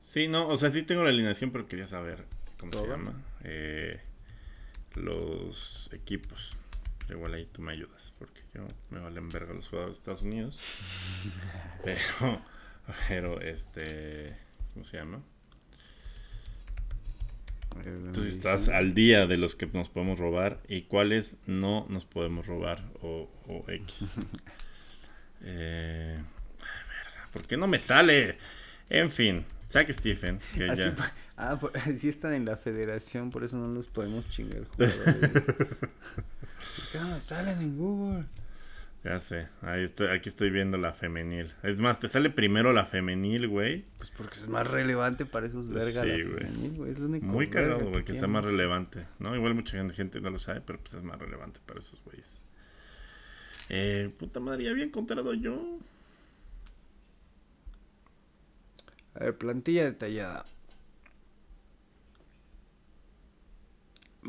Sí, no, o sea, sí tengo la alineación, pero quería saber cómo se llama. Eh, los equipos. Pero igual ahí tú me ayudas, porque yo me valen verga los jugadores de Estados Unidos. pero, pero, este, ¿cómo se llama? Tú sí estás al día de los que nos podemos robar y cuáles no nos podemos robar o, o X. eh, ay, verga, ¿Por qué no me sale? En fin, saque Stephen, que Así, ya. Ah, por- así están en la federación, por eso no los podemos chingar jugadores. ¿Por qué no me salen en Google? Ya sé, ahí estoy, aquí estoy viendo la femenil. Es más, te sale primero la femenil, güey. Pues porque es más relevante para esos vergas. Sí, güey. Es Muy cagado, güey, que sea más relevante. No, igual mucha gente, gente no lo sabe, pero pues es más relevante para esos güeyes. Eh, puta madre, ya había encontrado yo. A ver, plantilla detallada.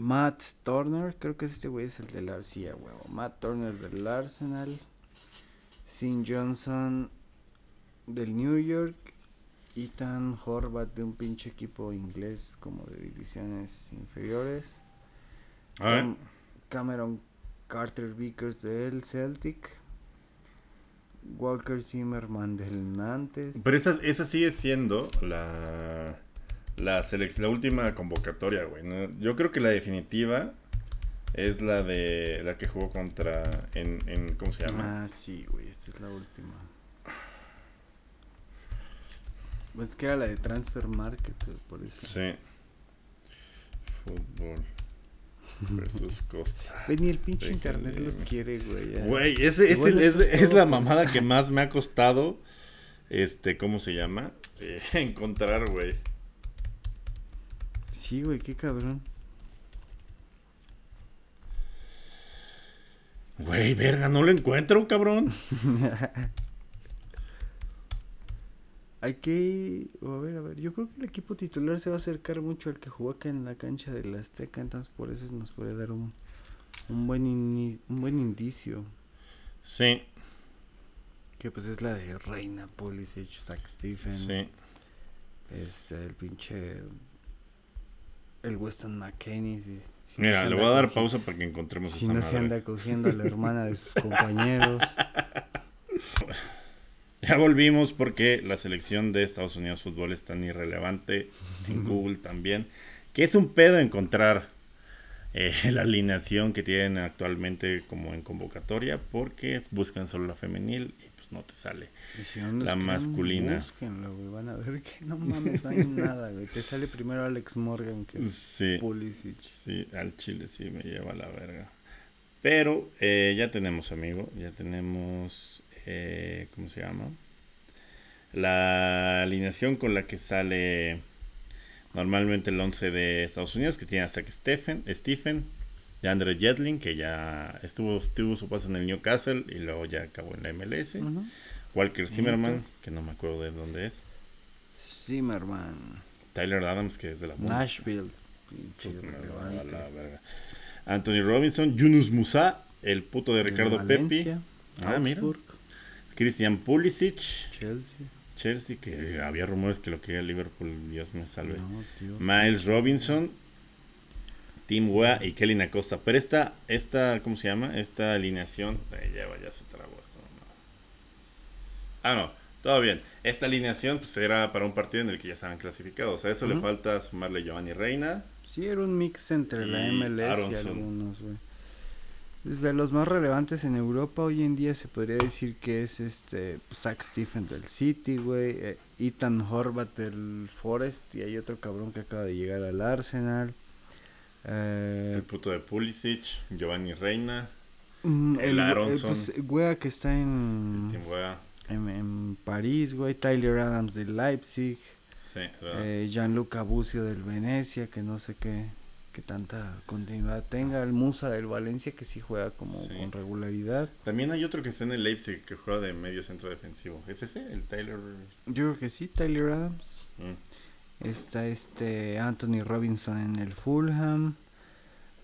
Matt Turner, creo que este güey es el del Arcía, huevo. Matt Turner del Arsenal. Sin Johnson del New York. Ethan Horvath de un pinche equipo inglés como de divisiones inferiores. Cam- Cameron Carter Vickers del Celtic. Walker Zimmerman del Nantes. Pero esa, esa sigue siendo la, la, la última convocatoria, güey. ¿no? Yo creo que la definitiva es la de la que jugó contra en, en ¿cómo se llama? Ah, sí, güey, esta es la última. Pues que era la de Transfer Market, por eso. Sí. Fútbol versus Costa. Güey, ni el pinche Déjale, internet los quiere, güey. ya. Güey, ese, ese- es, es la pues. mamada que más me ha costado, este, ¿cómo se llama? Eh, encontrar, güey. Sí, güey, qué cabrón. Güey, verga, no lo encuentro, cabrón. Hay que. A ver, a ver. Yo creo que el equipo titular se va a acercar mucho al que jugó acá en la cancha del Azteca. Entonces, por eso nos puede dar un, un, buen, un buen indicio. Sí, Que pues es la de Reina, Pulisic, Zach Stephen. sí. Es el pinche. El Weston McKennie. si- Mira, le voy a dar pausa para que encontremos Si no se anda cogiendo a la hermana de sus compañeros. Ya volvimos porque la selección de Estados Unidos Fútbol es tan irrelevante en Google también, que es un pedo encontrar eh, la alineación que tienen actualmente como en convocatoria porque buscan solo la femenil no te sale. Si no La masculina. Búsquenlo, güey. Van a ver que no mames, no hay nada, güey. Te sale primero Alex Morgan que Sí, Pulisic. sí, al chile sí me lleva la verga. Pero eh, ya tenemos, amigo, ya tenemos, eh, ¿cómo se llama? La alineación con la que sale normalmente el 11 de Estados Unidos, que tiene hasta que Stephen, Stephen, Andre Jetling, que ya estuvo, tuvo su paso en el Newcastle y luego ya acabó en la MLS. Walker Zimmerman, que no me acuerdo de dónde es. Zimmerman. Tyler Adams, que es de la Bundesliga. Nashville. La verga. Anthony Robinson, Yunus Musa, el puto de Ricardo De Pepi, Ah, mira. Christian Pulisic, Chelsea. Chelsea, que había rumores que lo quería Liverpool, Dios me salve. No, Dios. Miles Robinson, Tim Wea y Kelly Acosta. Pero esta, esta, ¿cómo se llama? Esta alineación, eh, ya, ya se trabó esta mamada. Ah, no, todo bien. Esta alineación pues era para un partido en el que ya estaban clasificados. A eso le falta sumarle Giovanni Reina. Sí, era un mix entre la MLS y algunos, güey. De los más relevantes en Europa hoy en día se podría decir que es este pues, Zach Stephen del City, güey, eh, Ethan Horvath del Forest y hay otro cabrón que acaba de llegar al Arsenal. Eh, El puto de Pulisic, Giovanni Reina, mm, el eh, Aronson. pues, güey, que está en, Wea. en, en París, güey, Tyler Adams del Leipzig, Sí, eh, Gianluca Bucio del Venecia, que no sé qué, qué tanta continuidad tenga, el Musa del Valencia que sí juega como Sí. con regularidad. También hay otro que está en el Leipzig que juega de medio centro defensivo. ¿Es ese? El Tyler. Yo creo que sí, Tyler Adams. Mm. Está este Anthony Robinson en el Fulham.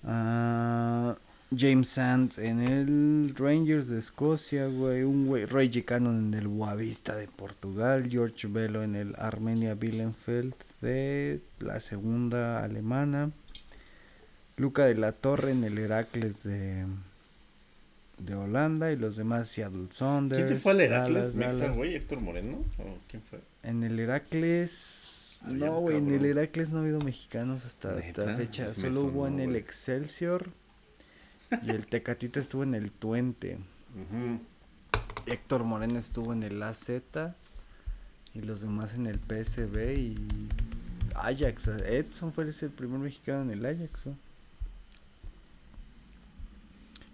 Ah, James Sand en el Rangers de Escocia, güey. Un güey. Roy Cannon en el Boavista de Portugal. George Velo en el Armenia Bielefeld de la segunda alemana. Luca de la Torre en el Heracles de, de Holanda. Y los demás Seattle Sounders. ¿Quién se fue al Heracles? Dallas, ¿Mexa, Dallas. güey? ¿Héctor Moreno? ¿O quién fue? En el Heracles. Había No, güey, en el. Heracles no ha habido mexicanos hasta esta ¿Neta? fecha. Solo hubo en el. Excelsior. Y el Tecatito estuvo en el Tuente. Héctor Moreno estuvo en el AZ. Y los demás en el PSB y Ajax. Edson fue el primer mexicano en el Ajax.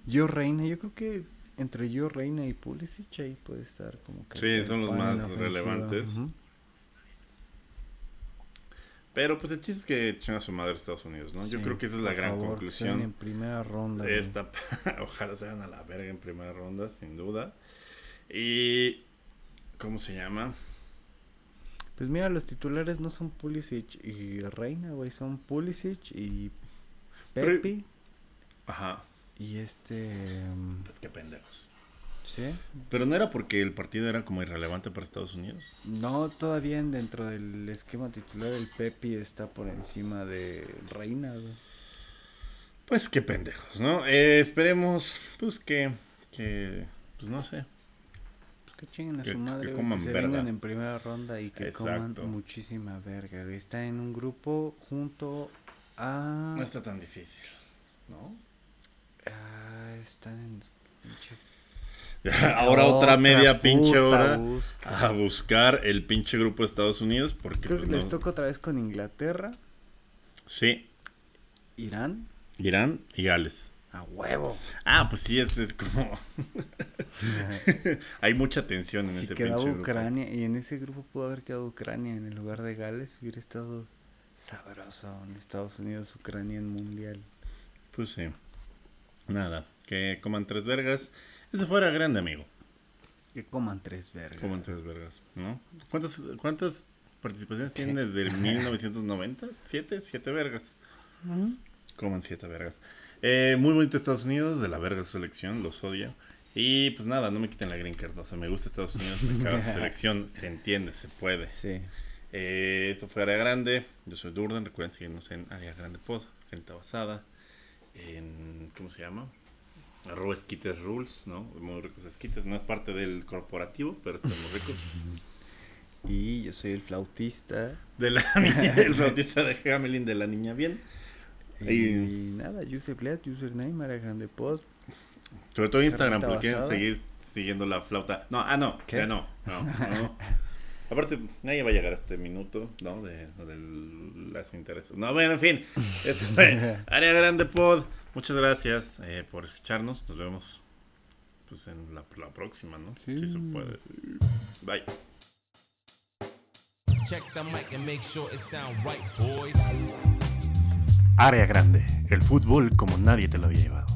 Yo Reina, yo creo que entre yo Reina y Pulisic ahí puede estar como que. Sí, son los más la ofensiva. relevantes. Pero pues el chiste es que echan a su madre Estados Unidos, ¿no? Yo creo que esa es la gran favor, sean En conclusión primera ronda. de esta. Ojalá se hagan a la verga en primera ronda, sin duda. Y. ¿Cómo se llama? Pues mira, los titulares no son Pulisic y Reina, güey, son Pulisic y Pero- Pepe Ajá. y este mm, Pues qué pendejos. ¿Sí? Pero no era porque el partido era como irrelevante para Estados Unidos. No, todavía en- dentro del esquema titular el Pepe está por encima de Reina, güey. Pues qué pendejos, ¿no? Eh, esperemos, pues que. que pues no sé. Pues que chinguen a Que- su que madre, que, coman se verga. vengan en primera ronda y que Exacto. coman muchísima verga, güey. Está en un grupo junto a No está tan difícil, ¿no? ah, están en Ahora otra media pinche hora busca. a buscar el pinche grupo de Estados Unidos porque Creo que pues, les no- toca otra vez con Inglaterra, Sí, Irán, Irán y Gales. a huevo. Ah, pues sí, es, es como... Hay mucha tensión en si ese quedaba pinche grupo. Ucrania, y en ese grupo pudo haber quedado Ucrania en el lugar de Gales, hubiera estado sabroso en Estados Unidos, Ucrania en mundial. Pues sí. Nada, que coman tres vergas. Ese fuera grande, amigo. Que coman tres vergas. Coman tres vergas, ¿no? ¿Cuántas, cuántas participaciones tienen desde el 1990? ¿Siete? ¿Siete vergas? Coman siete vergas. Eh, muy bonito Estados Unidos, de la verga su selección, los odio. Y pues nada, no me quiten la green card. O sea, me gusta Estados Unidos, me caga su selección, se entiende, se puede. Sí. Eh, esto fue Área Grande. Yo soy Durden. Recuerden seguirnos en Área Grande Pod, Renta Basada. En. ¿Cómo se llama? Arroba Esquites Rules, ¿no? Muy ricos esquites. No es parte del corporativo, pero están muy ricos. Y yo soy el flautista. De la niña, el flautista de Hamelin de la niña bien. Y, Y- nada, username, username, Ara Grande Pod. Sobre todo Instagram, porque quieren seguir siguiendo la flauta. No, ah, no, ¿Qué? ya no. no, no. Aparte, nadie va a llegar a este minuto, ¿no? De, de las intereses. No, bueno, en fin. Esto fue Área Grande Pod. Muchas gracias eh, por escucharnos. Nos vemos pues en la, la próxima, ¿no? Sí. Si se puede. Bye. Check the mic and make sure it sound right, boys. Área grande, el fútbol como nadie te lo había llevado.